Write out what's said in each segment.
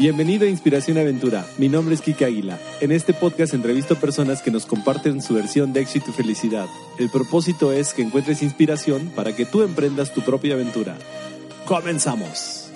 Bienvenido a Inspiración Aventura. Mi nombre es Kike Águila. En este podcast entrevisto personas que nos comparten su versión de éxito y felicidad. El propósito es que encuentres inspiración para que tú emprendas tu propia aventura. ¡Comenzamos!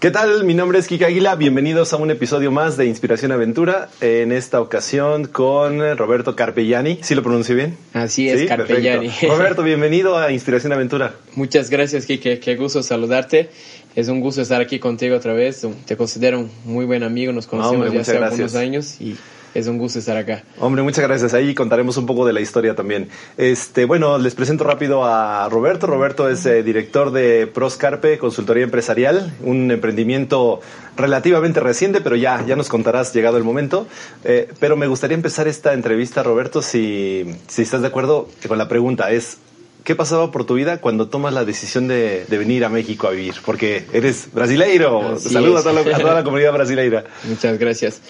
¿Qué tal? Mi nombre es Kika Águila. Bienvenidos a un episodio más de Inspiración Aventura. En esta ocasión con Roberto Carpellani. ¿Sí lo pronuncio bien? Así es, Carpellani. Roberto, bienvenido a Inspiración Aventura. Muchas gracias, Kike. Qué gusto saludarte. Es un gusto estar aquí contigo otra vez. Te considero un muy buen amigo. Nos conocemos ya hace algunos años y es un gusto estar acá. Hombre, muchas gracias. Ahí contaremos un poco de la historia también. Este, bueno, les presento rápido a Roberto. Roberto es eh, director de Proscarpe, consultoría empresarial, un emprendimiento relativamente reciente, pero ya, ya nos contarás llegado el momento. Eh, pero me gustaría empezar esta entrevista, Roberto, si, si estás de acuerdo con la pregunta. Es, ¿Qué pasaba por tu vida cuando tomas la decisión de, venir a México a vivir? Porque eres brasileiro. Saludos a, toda la comunidad brasileira. Muchas gracias.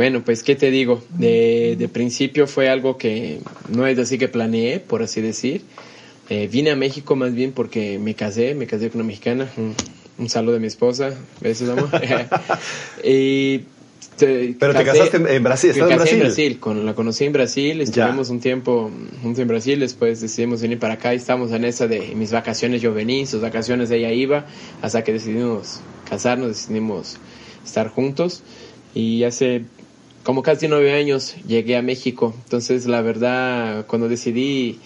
Bueno, pues, ¿qué te digo? De, de, principio fue algo que no es así que planeé, por así decir. Eh, vine a México más bien porque me casé, me casé con una mexicana. Un, saludo de mi esposa. Besos, amor. y pero te casaste en Brasil, ¿estás en Brasil? en Brasil, con, la conocí en Brasil, estuvimos un tiempo juntos en Brasil, después decidimos venir para acá y estamos en esa de mis vacaciones yo vení, sus vacaciones ella iba, hasta que decidimos casarnos, decidimos estar juntos y hace como casi nueve años llegué a México, entonces la verdad cuando decidí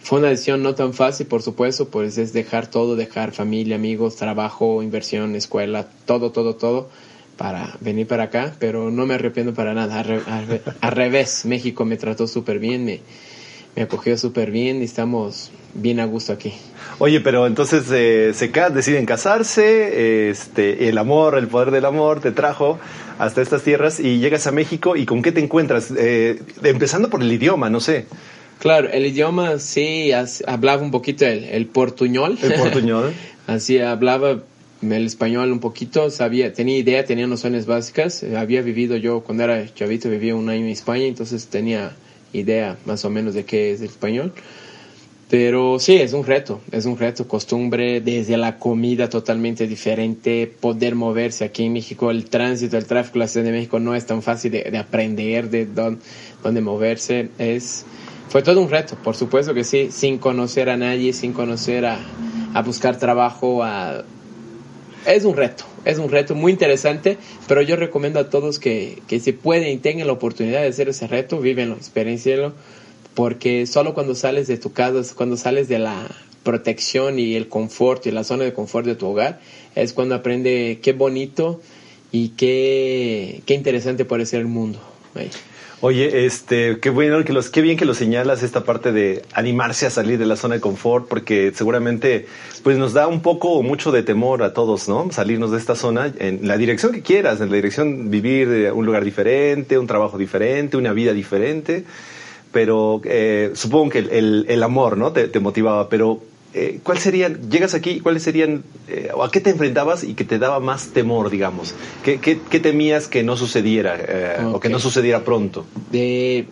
fue una decisión no tan fácil, por supuesto, pues es dejar todo, dejar familia, amigos, trabajo, inversión, escuela, todo, todo, todo para venir para acá, pero no me arrepiento para nada. Al, revés, México me trató súper bien, me, me acogió súper bien y estamos bien a gusto aquí. Oye, pero entonces eh, se deciden casarse, este, el amor, el poder del amor te trajo hasta estas tierras y llegas a México y con qué te encuentras, eh, empezando por el idioma, no sé. Claro, el idioma sí, hablaba un poquito el, el portuñol. El portuñol. Así hablaba el español un poquito, sabía, tenía idea, tenía nociones básicas. Había vivido yo, cuando era chavito, vivía un año en España, entonces tenía idea más o menos de qué es el español. Pero sí, es un reto, es un reto, costumbre, desde la comida totalmente diferente, poder moverse aquí en México, el tránsito, el tráfico, la Ciudad de México no es tan fácil de, aprender de dónde, moverse, es, fue todo un reto, por supuesto que sí, sin conocer a nadie, sin conocer a, a buscar trabajo, a, es un reto, es un reto muy interesante, pero yo recomiendo a todos que, que se pueden y tengan la oportunidad de hacer ese reto, vivenlo, experiencienlo, porque solo cuando sales de tu casa, cuando sales de la protección y el confort y la zona de confort de tu hogar, es cuando aprende qué bonito y qué, qué interesante puede ser el mundo. Oye, este, qué bueno que los, qué bien que lo señalas esta parte de animarse a salir de la zona de confort, porque seguramente, pues nos da un poco o mucho de temor a todos, ¿no? Salirnos de esta zona en la dirección que quieras, en la dirección vivir de un lugar diferente, un trabajo diferente, una vida diferente. Pero eh, supongo que el, el, amor, ¿no? Te, te motivaba, pero eh, ¿cuál serían, llegas aquí, cuáles serían, eh, o a qué te enfrentabas y que te daba más temor, digamos? ¿Qué, qué, temías que no sucediera eh, o que no sucediera pronto? De,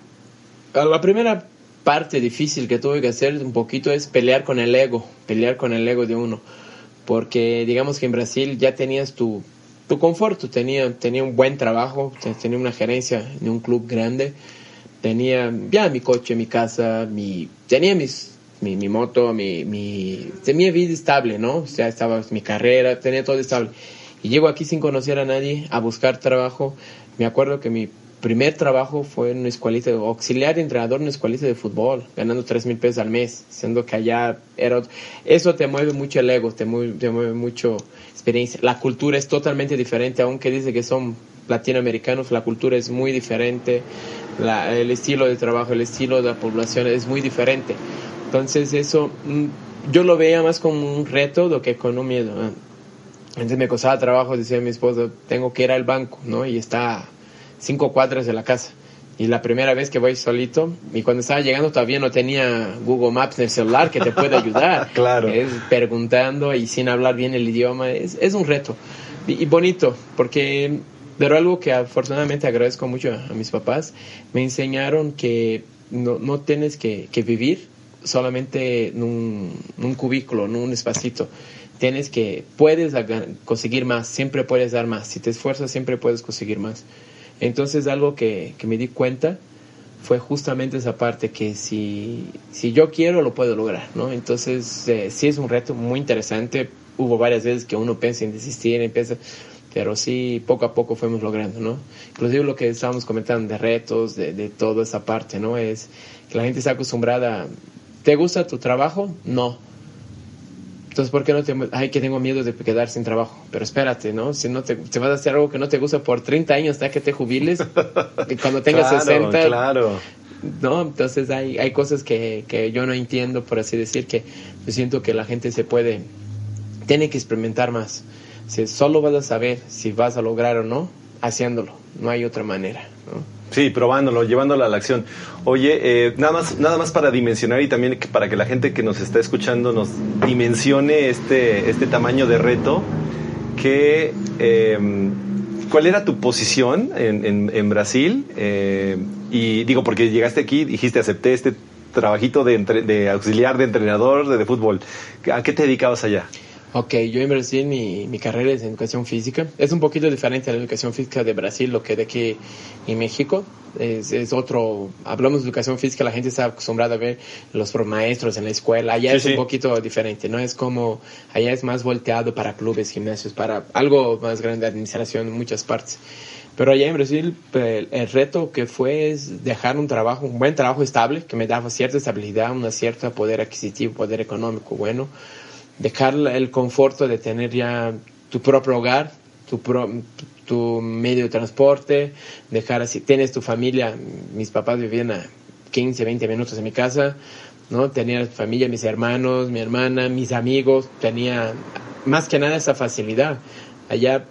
la primera parte difícil que tuve que hacer un poquito es pelear con el ego, pelear con el ego de uno. Porque digamos que en Brasil ya tenías tu, tu confort, tenía, tenía un buen trabajo, tenía una gerencia en un club grande, tenía ya mi coche, mi casa, mi, tenía mis mi, mi moto, mi, mi, tenía vida estable, ¿no? O sea, estaba mi carrera, tenía todo estable. Y llego aquí sin conocer a nadie, a buscar trabajo. Me acuerdo que mi primer trabajo fue en una escuelita, auxiliar de entrenador en una escuelita de fútbol, ganando tres mil pesos al mes, siendo que allá era... Eso te mueve mucho el ego, te mueve, te mueve mucho experiencia. La cultura es totalmente diferente, aunque dice que son latinoamericanos, la cultura es muy diferente, el estilo de trabajo, el estilo de la población es muy diferente. Entonces eso mm, yo lo veía más como un reto do que con un miedo. Entonces me costaba trabajo, decía mi esposo, tengo que ir al banco, ¿no? Y está cinco cuadras de la casa. Y la primera vez que voy solito, y cuando estaba llegando todavía no tenía Google Maps en el celular que te puede ayudar. claro. Es preguntando y sin hablar bien el idioma, es, es un reto. Y, bonito, porque, pero algo que afortunadamente agradezco mucho a, mis papás, me enseñaron que no, no tienes que, que vivir solamente en un, cubículo, en un espacito. tienes que, puedes conseguir más, siempre puedes dar más. Si te esfuerzas, siempre puedes conseguir más. Entonces, algo que, que me di cuenta fue justamente esa parte que si, si yo quiero, lo puedo lograr, ¿no? Entonces, eh, sí es un reto muy interesante. Hubo varias veces que uno piensa en desistir, empieza pero sí poco a poco fuimos logrando, ¿no? Inclusive lo que estábamos comentando de retos, de, de toda esa parte, ¿no? Es que la gente está acostumbrada, ¿te gusta tu trabajo? No. Entonces, ¿por qué no te... Ay, que tengo miedo de quedar sin trabajo. Pero espérate, ¿no? Si no te, te vas a hacer algo que no te gusta por 30 años hasta que te jubiles, cuando tengas claro, 60... Claro. ¿no? Entonces hay, hay cosas que, que yo no entiendo, por así decir, que yo siento que la gente se puede... Tiene que experimentar más. Si solo vas a saber si vas a lograr o no, haciéndolo. No hay otra manera, ¿no? Sí, probándolo, llevándolo a la acción. Oye, eh, nada más, nada más para dimensionar y también para que la gente que nos está escuchando nos dimensione este, este tamaño de reto. Que, eh, ¿Cuál era tu posición en, en, en Brasil? Eh, y digo, porque llegaste aquí, dijiste, acepté este trabajito de, entre, de auxiliar de entrenador de, de fútbol. ¿A qué te dedicabas allá? Ok, yo en Brasil mi, mi carrera es en educación física. Es un poquito diferente a la educación física de Brasil, lo que de aquí en México. Es, es otro, hablamos de educación física, la gente está acostumbrada a ver los maestros en la escuela. Allá Sí, es sí. un poquito diferente, ¿no? Es como, allá es más volteado para clubes, gimnasios, para algo más grande, administración en muchas partes. Pero allá en Brasil el, el reto que fue es dejar un trabajo, un buen trabajo estable, que me daba cierta estabilidad, una cierta poder adquisitivo, poder económico bueno dejar el conforto de tener ya tu propio hogar, tu, pro, tu medio de transporte, dejar así, tienes tu familia, mis papás vivían a 15, 20 minutos de mi casa, ¿no? Tenía familia, mis hermanos, mi hermana, mis amigos, tenía más que nada esa facilidad. Allá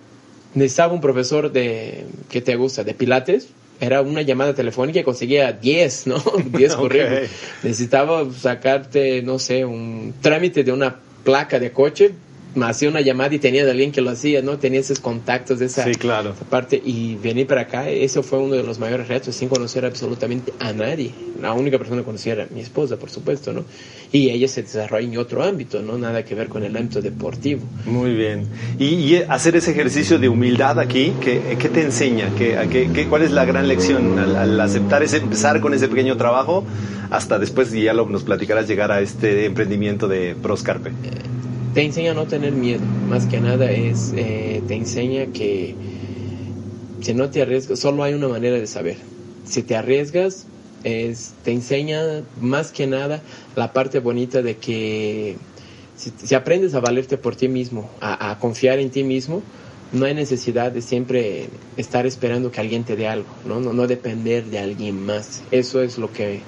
necesitaba un profesor de, ¿qué te gusta? De pilates, era una llamada telefónica y conseguía 10, ¿no? 10 currículos. Ok. Necesitaba sacarte, no sé, un trámite de una placa de coche, me hacía una llamada y tenía de alguien que lo hacía, ¿no? Tenía esos contactos de esa, Sí, claro. parte y venir para acá, eso fue uno de los mayores retos, sin conocer absolutamente a nadie. La única persona que conocía era mi esposa, por supuesto, ¿no? Y ella se desarrolla en otro ámbito, ¿no? Nada que ver con el ámbito deportivo. Muy bien. Y, y hacer ese ejercicio de humildad aquí, ¿qué, qué te enseña? ¿Qué, qué, qué- ¿Cuál es la gran lección al, al aceptar ese, empezar con ese pequeño trabajo hasta después, y ya lo, nos platicarás, llegar a este emprendimiento de Proscarpe? Te enseña a no tener miedo, más que nada es, eh, te enseña que si no te arriesgas, solo hay una manera de saber. Si te arriesgas, es, te enseña más que nada la parte bonita de que si, aprendes a valerte por ti mismo, a, a confiar en ti mismo, no hay necesidad de siempre estar esperando que alguien te dé algo, ¿no? No, no depender de alguien más. Eso es lo que,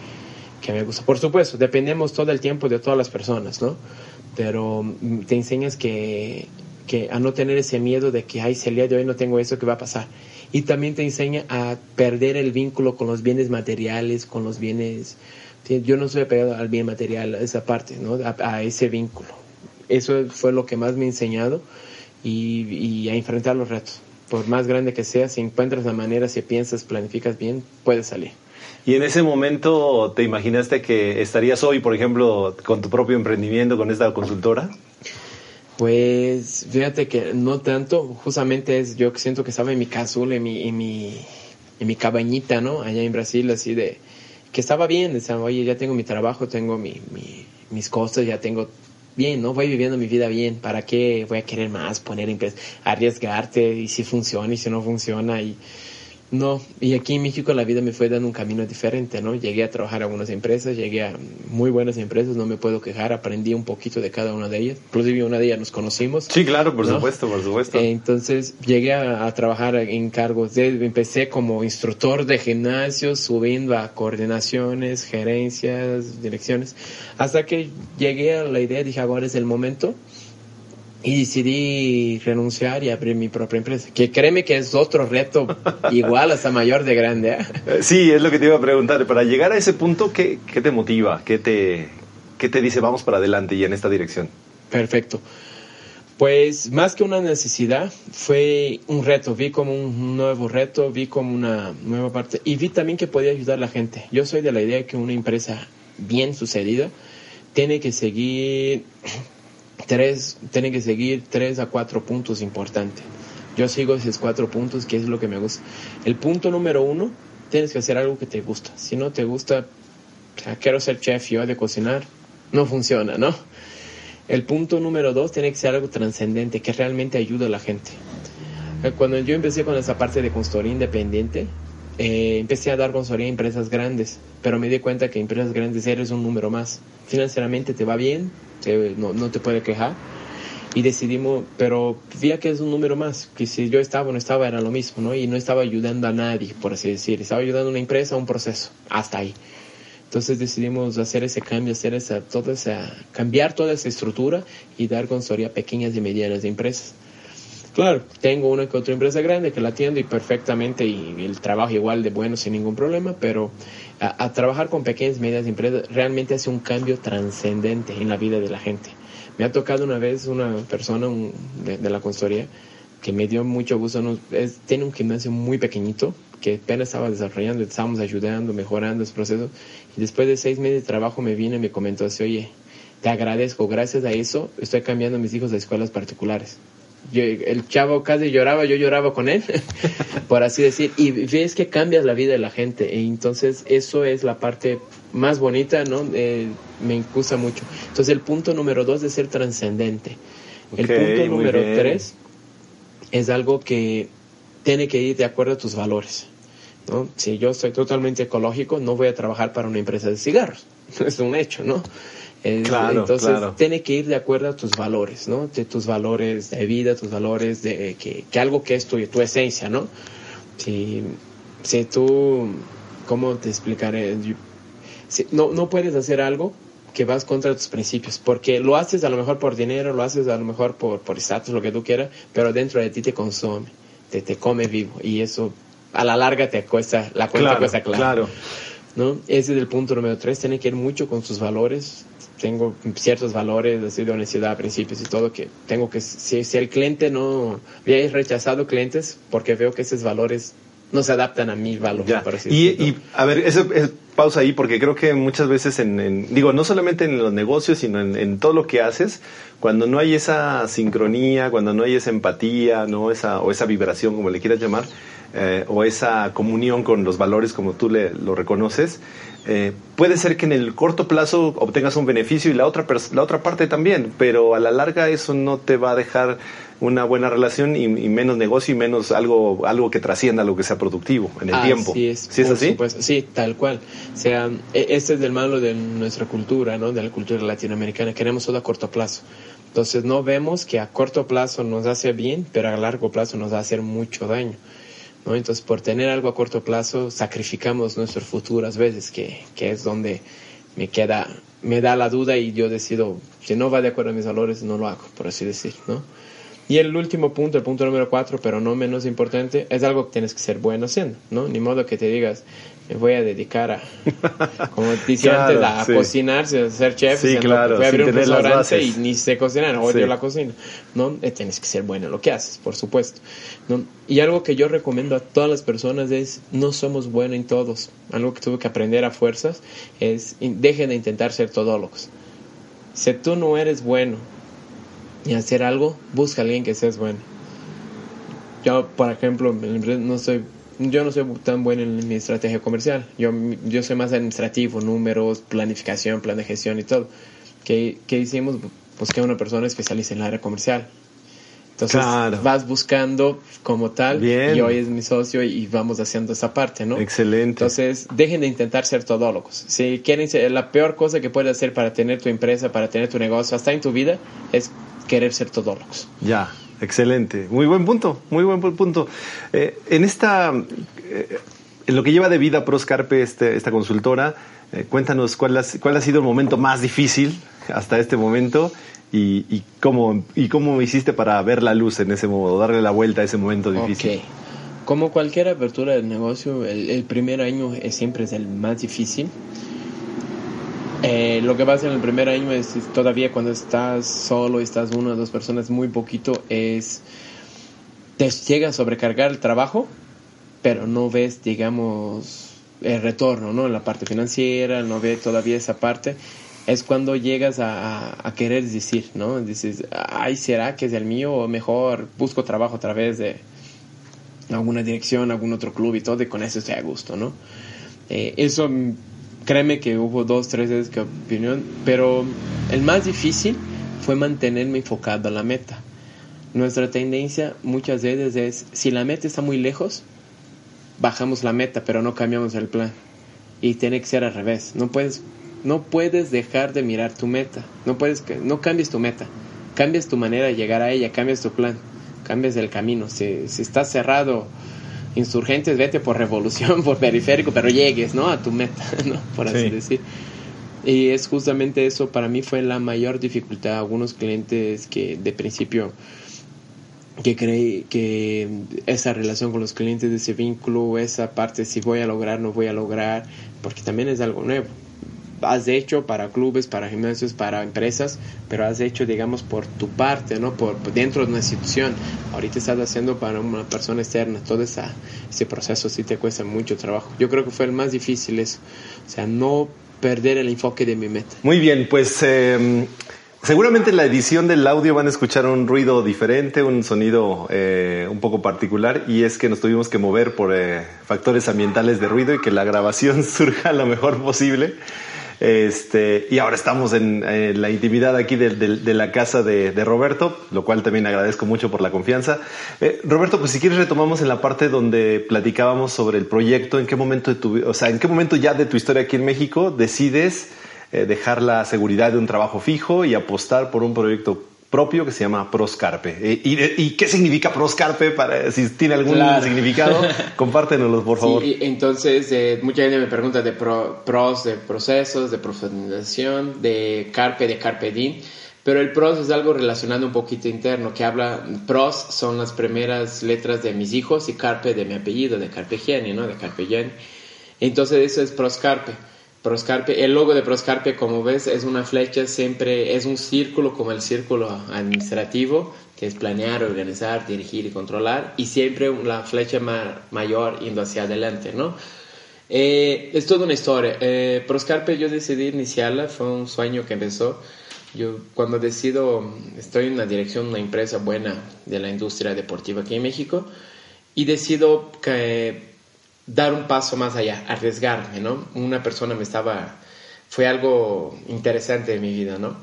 que me gusta. Por supuesto, dependemos todo el tiempo de todas las personas, ¿no? Pero mm, te enseñas que, que a no tener ese miedo de que, ay, si el de hoy no tengo eso, ¿qué va a pasar? Y también te enseña a perder el vínculo con los bienes materiales, con los bienes... Yo no soy apegado al bien material, a esa parte, ¿no? A, a ese vínculo. Eso fue lo que más me ha enseñado y, y a enfrentar los retos. Por más grande que sea, si encuentras la manera, si piensas, planificas bien, puedes salir. Y en ese momento, ¿te imaginaste que estarías hoy, por ejemplo, con tu propio emprendimiento, con esta consultora? Pues fíjate que no tanto, justamente es yo siento que estaba en mi casula, en mi, en mi, en mi cabañita, ¿no? Allá en Brasil, así de que estaba bien, decía, oye, ya tengo mi trabajo, tengo mi, mi- mis cosas, ya tengo bien, ¿no? Voy viviendo mi vida bien, ¿para qué voy a querer más, poner en arriesgarte y si funciona y si no funciona y no, y aquí en México la vida me fue dando un camino diferente, ¿no? Llegué a trabajar a algunas empresas, llegué a muy buenas empresas, no me puedo quejar, aprendí un poquito de cada una de ellas, inclusive una de ellas nos conocimos. Sí, claro, por ¿no? supuesto, por supuesto. Eh, Entonces llegué a, a trabajar en cargos de, empecé como instructor de gimnasio, subiendo a coordinaciones, gerencias, direcciones, hasta que llegué a la idea, dije, ahora es el momento. Y decidí renunciar y abrir mi propia empresa. Que créeme que es otro reto igual hasta mayor de grande. ¿eh? Eh, Sí, es lo que te iba a preguntar. Para llegar a ese punto, ¿qué, qué te motiva? ¿Qué te, ¿Qué te dice vamos para adelante y en esta dirección? Perfecto. Pues más que una necesidad, fue un reto. Vi como un nuevo reto, vi como una nueva parte y vi también que podía ayudar a la gente. Yo soy de la idea que una empresa bien sucedida tiene que seguir tres, tiene que seguir tres a cuatro puntos importantes. Yo sigo esos cuatro puntos, que es lo que me gusta. El punto número uno, tienes que hacer algo que te gusta. Si no te gusta, quiero ser chef yo de cocinar, no funciona, ¿no? El punto número dos tiene que ser algo trascendente, que realmente ayude a la gente. Eh, cuando yo empecé con esa parte de consultoría independiente, eh, empecé a dar consultoría a empresas grandes, pero me di cuenta que empresas grandes eres un número más. Financieramente te va bien, no, no te puede quejar. Y decidimos, pero vi que es un número más, que si yo estaba o no estaba era lo mismo, ¿no? Y no estaba ayudando a nadie, por así decir. Estaba ayudando a una empresa a un proceso, hasta ahí. Entonces decidimos hacer ese cambio, hacer esa, toda esa, cambiar toda esa estructura y dar consultoría a pequeñas y medianas empresas. Claro, tengo una que otra empresa grande que la atiendo y perfectamente y, el trabajo igual de bueno sin ningún problema, pero a, trabajar con pequeñas y medianas empresas realmente hace un cambio trascendente en la vida de la gente. Me ha tocado una vez una persona de, la consultoría que me dio mucho gusto, tiene un gimnasio muy pequeñito que apenas estaba desarrollando, estábamos ayudando, mejorando ese proceso y después de seis meses de trabajo me vino y me comentó así, oye, te agradezco, gracias a eso estoy cambiando a mis hijos a escuelas particulares el chavo casi lloraba, yo lloraba con él, por así decir, y ves que cambias la vida de la gente, y entonces eso es la parte más bonita, ¿no? Eh, me gusta mucho. Entonces el punto número dos es ser trascendente. el punto número tres es algo que tiene que ir de acuerdo a tus valores. ¿no? Si yo soy totalmente ecológico, no voy a trabajar para una empresa de cigarros. Es un hecho, ¿no? Claro, entonces tiene que ir de acuerdo a tus valores, ¿no? De tus valores de vida, tus valores de que, algo que es tu, tu esencia, ¿no? Si, si tú, ¿cómo te explicaré? Si, no, no puedes hacer algo que vas contra tus principios, porque lo haces a lo mejor por dinero, lo haces a lo mejor por por estatus, lo que tú quieras, pero dentro de ti te consume, te, te come vivo y eso a la larga te cuesta, la cuenta cuesta claro. claro. ¿No? Ese es el punto número tres, tiene que ir mucho con tus valores, tengo ciertos valores así de honestidad, principios y todo que tengo que si, si el cliente no he rechazado clientes porque veo que esos valores no se adaptan a mi valor. y, y, a ver, eso, pausa ahí porque creo que muchas veces en, digo, no solamente en los negocios, sino en, todo lo que haces, cuando no hay esa sincronía, cuando no hay esa empatía, no esa o esa vibración como le quieras llamar, eh, o esa comunión con los valores como tú le, lo reconoces, eh, puede ser que en el corto plazo obtengas un beneficio y la otra, la otra parte también, pero a la larga eso no te va a dejar una buena relación y, menos negocio y menos algo, algo que trascienda lo que sea productivo en el tiempo. Es, ¿Sí es así? Sí, tal cual. O sea, e, este es el malo de nuestra cultura, ¿no? de la cultura latinoamericana. Queremos todo a corto plazo. Entonces no vemos que a corto plazo nos hace bien, pero a largo plazo nos va a hacer mucho daño. Entonces, por tener algo a corto plazo, sacrificamos nuestro futuro a veces, que, que es donde me queda, me da la duda y yo decido, si no va de acuerdo a mis valores, no lo hago, por así decir, ¿no? Y el último punto, el punto número cuatro, pero no menos importante, es algo que tienes que ser bueno haciendo, ¿no? Ni modo que te digas, me voy a dedicar a, como decía antes, a cocinar, a ser chef, sí, claro, voy a abrir un restaurante y ni sé cocinar, odio la cocina, ¿no? Eh, tienes que ser bueno en lo que haces, por supuesto, ¿no? Y algo que yo recomiendo a todas las personas es, no somos buenos en todos, algo que tuve que aprender a fuerzas es, dejen de intentar ser todólogos. Si tú no eres bueno y hacer algo, busca a alguien que seas bueno. Yo, por ejemplo, no soy, yo no soy tan bueno en mi estrategia comercial. Yo, yo soy más administrativo, números, planificación, plan de gestión y todo. ¿Qué, qué hicimos? Busqué a una persona especialista en el área comercial. Entonces vas buscando como tal y hoy es mi socio y vamos haciendo esa parte, ¿no? Excelente. Entonces dejen de intentar ser todólogos. Si quieren ser, la peor cosa que puedes hacer para tener tu empresa, para tener tu negocio, hasta en tu vida, es querer ser todólogos. Ya, excelente. Muy buen punto, muy buen punto. Eh, en esta, eh, en lo que lleva de vida Proscarpe, este, esta consultora, eh, cuéntanos cuál, cuál ha sido el momento más difícil hasta este momento y, cómo, y cómo hiciste para ver la luz en ese modo, darle la vuelta a ese momento difícil. Como cualquier apertura del negocio, el, el primer año es, siempre es el más difícil. Eh, lo que pasa en el primer año es todavía cuando estás solo estás una o dos personas muy poquito es te llega a sobrecargar el trabajo pero no ves digamos el retorno no en la parte financiera no ves todavía esa parte es cuando llegas a, querer decir, ¿no? Dices, ay, ¿será que es el mío? O mejor busco trabajo a través de alguna dirección, algún otro club y todo, y con eso estoy a gusto, ¿no? Eh, eso, créeme que hubo dos, tres veces que opinión, pero el más difícil fue mantenerme enfocado a la meta. Nuestra tendencia muchas veces es, si la meta está muy lejos, bajamos la meta, pero no cambiamos el plan. Y tiene que ser al revés. No puedes no puedes dejar de mirar tu meta. No puedes no cambies tu meta. Cambias tu manera de llegar a ella, cambias tu plan, cambias el camino. Si, si estás cerrado insurgentes, vete por revolución, por periférico, pero llegues, ¿no? A tu meta, ¿no? Por así decir. Y es justamente eso, para mí fue la mayor dificultad. Algunos clientes que de principio que creí que esa relación con los clientes, ese vínculo, esa parte, si voy a lograr, no voy a lograr, porque también es algo nuevo has hecho para clubes, para gimnasios, para empresas, pero has hecho, digamos, por tu parte, ¿no? Por, dentro de una institución. Ahorita estás haciendo para una persona externa. Todo esa, ese proceso sí te cuesta mucho trabajo. Yo creo que fue el más difícil eso. O sea, no perder el enfoque de mi meta. Muy bien, pues... Eh, seguramente en la edición del audio van a escuchar un ruido diferente, un sonido eh, un poco particular y es que nos tuvimos que mover por eh, factores ambientales de ruido y que la grabación surja lo mejor posible. Este, y ahora estamos en, la intimidad aquí de, la casa de, Roberto, lo cual también agradezco mucho por la confianza. Eh, Roberto, pues si quieres retomamos en la parte donde platicábamos sobre el proyecto, en qué momento de tu, o sea, en qué momento ya de tu historia aquí en México decides eh, dejar la seguridad de un trabajo fijo y apostar por un proyecto propio que se llama Proscarpe. Eh, ¿Y, qué significa Proscarpe? Para, si tiene algún significado, compártenoslo, por favor. Sí, entonces, eh, mucha gente me pregunta de pros, de procesos, de profundización, de carpe, de carpe diem. Pero el pros es algo relacionado un poquito interno, que habla, pros son las primeras letras de mis hijos y carpe de mi apellido, de Carpegiani, ¿no? De Carpegiani. Entonces eso es proscarpe. Proscarpe, el logo de Proscarpe, como ves, es una flecha, siempre es un círculo como el círculo administrativo, que es planear, organizar, dirigir y controlar, y siempre la flecha mayor yendo hacia adelante, ¿no? Eh, es toda una historia. Eh, Proscarpe yo decidí iniciarla, fue un sueño que empezó. Yo cuando decido, estoy en la dirección una empresa buena de la industria deportiva aquí en México, y decido que dar un paso más allá, arriesgarme, ¿no? Una persona me estaba, fue algo interesante en mi vida, ¿no?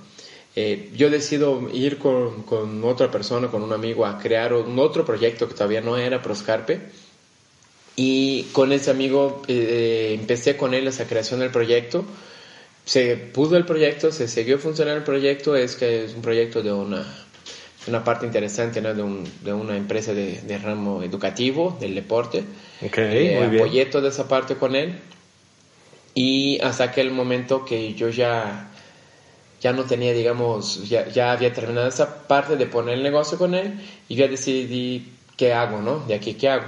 Eh, yo decido ir con, con, otra persona, con un amigo, a crear un otro proyecto que todavía no era Proscarpe. Y con ese amigo eh, empecé con él esa creación del proyecto. Se pudo el proyecto, se siguió funcionando el proyecto. Es que es un proyecto de una, una parte interesante ¿no? de, un, de, una empresa de, de, ramo educativo, del deporte. Okay, eh, muy apoyé toda esa parte con él y hasta aquel momento que yo ya, ya no tenía, digamos, ya, ya había terminado esa parte de poner el negocio con él y ya decidí qué hago, ¿no? De aquí qué hago.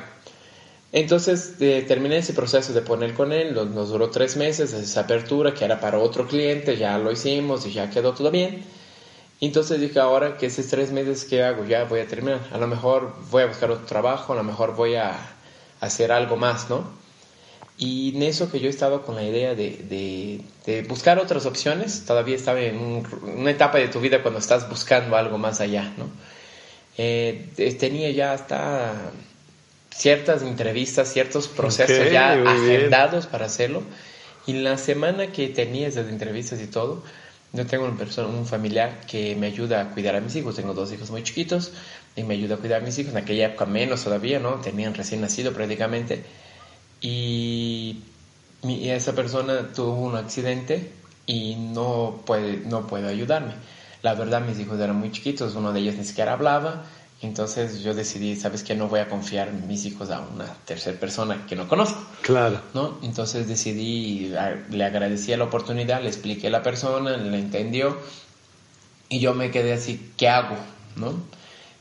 Entonces eh, terminé ese proceso de poner con él, nos duró tres meses, esa apertura que era para otro cliente, ya lo hicimos y ya quedó todo bien. Entonces dije, ahora que esos tres meses que hago, ya voy a terminar. A lo mejor voy a buscar otro trabajo, a lo mejor voy a hacer algo más, ¿no? Y en eso que yo estaba con la idea de, de, buscar otras opciones, todavía estaba en una etapa de tu vida cuando estás buscando algo más allá, ¿no? Eh, tenía ya hasta ciertas entrevistas, ciertos procesos ya agendados para hacerlo. Y la semana que tenía esas entrevistas y todo, yo tengo persona, un familiar que me ayuda a cuidar a mis hijos. Tengo dos hijos muy chiquitos y me ayuda a cuidar a mis hijos. En aquella época menos todavía, ¿no? Tenían recién nacido prácticamente. Y, esa persona tuvo un accidente y no puede, no puede ayudarme. La verdad, mis hijos eran muy chiquitos. Uno de ellos ni siquiera hablaba. Entonces yo decidí, ¿sabes qué? No voy a confiar mis hijos a una tercera persona que no conozco. Claro. ¿no? Entonces decidí, le agradecí la oportunidad, le expliqué a la persona, le entendió y yo me quedé así, ¿qué hago? ¿no?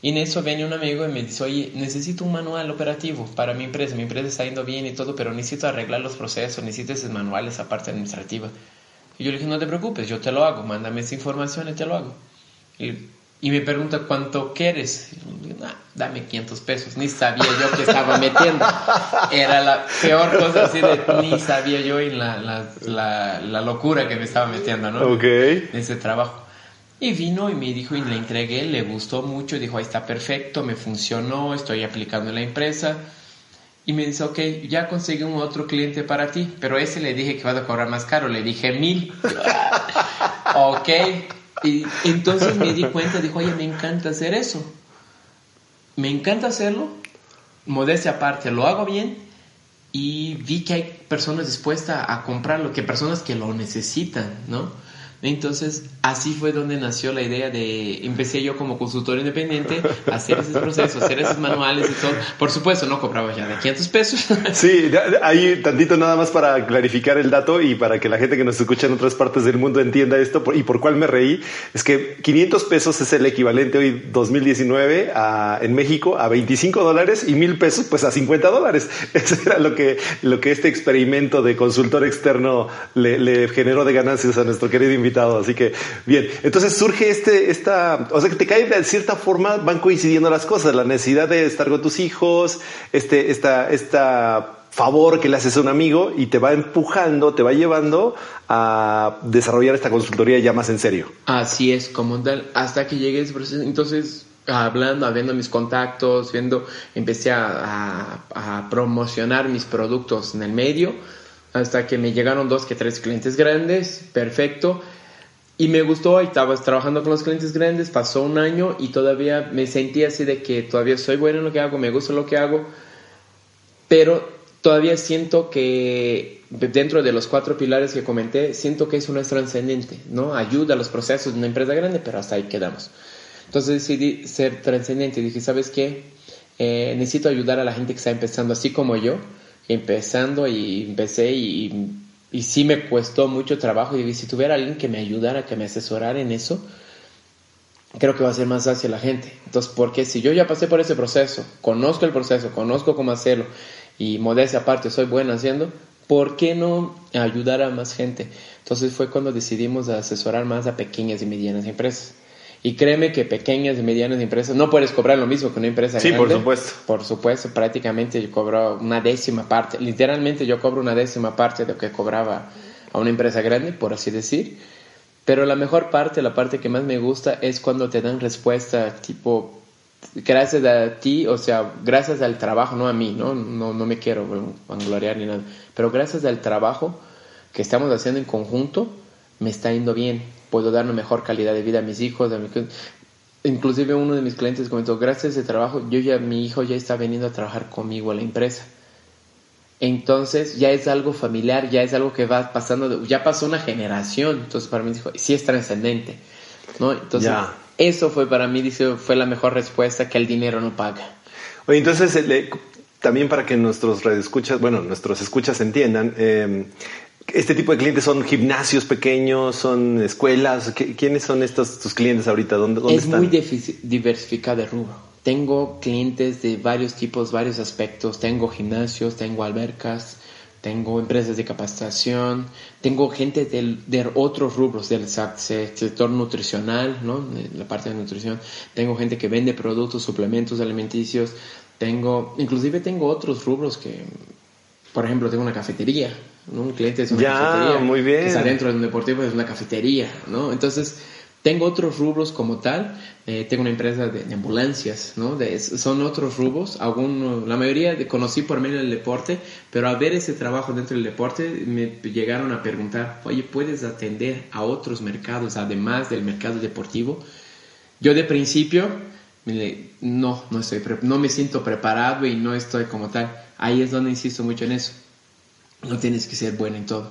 Y en eso viene un amigo y me dice, oye, necesito un manual operativo para mi empresa. Mi empresa está yendo bien y todo, pero necesito arreglar los procesos, necesito esos manuales, esa parte administrativa. Y yo le dije, no te preocupes, yo te lo hago, mándame esa información y te lo hago. Y y me pregunta cuánto quieres. dame 500 pesos. Ni sabía yo que estaba metiendo. Era la peor cosa así de ni sabía yo en la, la, la, locura que me estaba metiendo, ¿no? Ok. En ese trabajo. Y vino y me dijo y le entregué, le gustó mucho, dijo, ahí está perfecto, me funcionó, estoy aplicando en la empresa. Y me dice, ok, ya conseguí un otro cliente para ti, pero ese le dije que vas a cobrar más caro, le dije mil. ok, y entonces me di cuenta, dijo, oye, me encanta hacer eso. Me encanta hacerlo, modestia aparte, lo hago bien y vi que hay personas dispuestas a comprarlo, que personas que lo necesitan, ¿no? Entonces, así fue donde nació la idea de, empecé yo como consultor independiente a hacer esos procesos, hacer esos manuales y todo. Por supuesto, no cobraba ya de 500 pesos. Sí, ahí tantito nada más para clarificar el dato y para que la gente que nos escucha en otras partes del mundo entienda esto y por cuál me reí, es que 500 pesos es el equivalente hoy 2019 a, en México a 25 dólares y mil pesos pues a 50 dólares. Eso era lo que, lo que este experimento de consultor externo le, le generó de ganancias a nuestro querido invitado Así que, bien. Entonces surge este, esta, o sea que te cae de cierta forma, van coincidiendo las cosas, la necesidad de estar con tus hijos, este, esta, esta favor que le haces a un amigo y te va empujando, te va llevando a desarrollar esta consultoría ya más en serio. Así es, como tal, hasta que llegué ese proceso. Entonces, hablando, viendo mis contactos, viendo, empecé a, a, promocionar mis productos en el medio, hasta que me llegaron dos que tres clientes grandes, perfecto. Y me gustó, y estaba trabajando con los clientes grandes, pasó un año y todavía me sentí así de que todavía soy bueno en lo que hago, me gusta lo que hago, pero todavía siento que dentro de los cuatro pilares que comenté, siento que eso no es trascendente, ¿no? Ayuda a los procesos de una empresa grande, pero hasta ahí quedamos. Entonces decidí ser trascendente dije, ¿sabes qué? Eh, necesito ayudar a la gente que está empezando así como yo, empezando y empecé y y sí me costó mucho trabajo. Y si tuviera alguien que me ayudara, que me asesorara en eso, creo que va a ser más hacia la gente. Entonces, porque si yo ya pasé por ese proceso, conozco el proceso, conozco cómo hacerlo y modestia aparte soy bueno haciendo, ¿por qué no ayudar a más gente? Entonces fue cuando decidimos asesorar más a pequeñas y medianas empresas. Y créeme que pequeñas y medianas empresas no puedes cobrar lo mismo que una empresa sí, grande. Sí, por supuesto. Por supuesto, prácticamente yo cobro una décima parte. Literalmente yo cobro una décima parte de lo que cobraba a una empresa grande, por así decir. Pero la mejor parte, la parte que más me gusta es cuando te dan respuesta tipo, gracias a ti, o sea, gracias al trabajo, no a mí, ¿no? No, no me quiero vangloriar ni nada, pero gracias al trabajo que estamos haciendo en conjunto, me está yendo bien puedo dar una mejor calidad de vida a mis hijos. A Inclusive uno de mis clientes comentó, gracias a ese trabajo, yo ya, mi hijo ya está veniendo a trabajar conmigo a la empresa. Entonces ya es algo familiar, ya es algo que va pasando, ya pasó una generación. Entonces para mí dijo, sí es trascendente. ¿no? Entonces eso fue para mí, dice, fue la mejor respuesta que el dinero no paga. Oye, entonces también para que nuestros escuchas, bueno, nuestros escuchas entiendan, eh, este tipo de clientes son gimnasios pequeños, son escuelas. ¿Quiénes son estos tus clientes ahorita? ¿Dónde, dónde es muy diversificado de rubro. Tengo clientes de varios tipos, varios aspectos. Tengo gimnasios, tengo albercas, tengo empresas de capacitación, tengo gente de otros rubros del sector nutricional, ¿no? la parte de nutrición. Tengo gente que vende productos, suplementos alimenticios. Tengo, inclusive tengo otros rubros que, por ejemplo, tengo una cafetería un cliente es una cafetería. muy bien. Que está dentro de un deportivo es una cafetería, ¿no? Entonces, tengo otros rubros como tal. Eh, tengo una empresa de, ambulancias, ¿no? son otros rubros. Algunos, la mayoría de, conocí por medio del deporte, pero al ver ese trabajo dentro del deporte me llegaron a preguntar, oye, ¿puedes atender a otros mercados además del mercado deportivo? Yo de principio, no, no, estoy, no me siento preparado y no estoy como tal. Ahí es donde insisto mucho en eso no tienes que ser bueno en todo.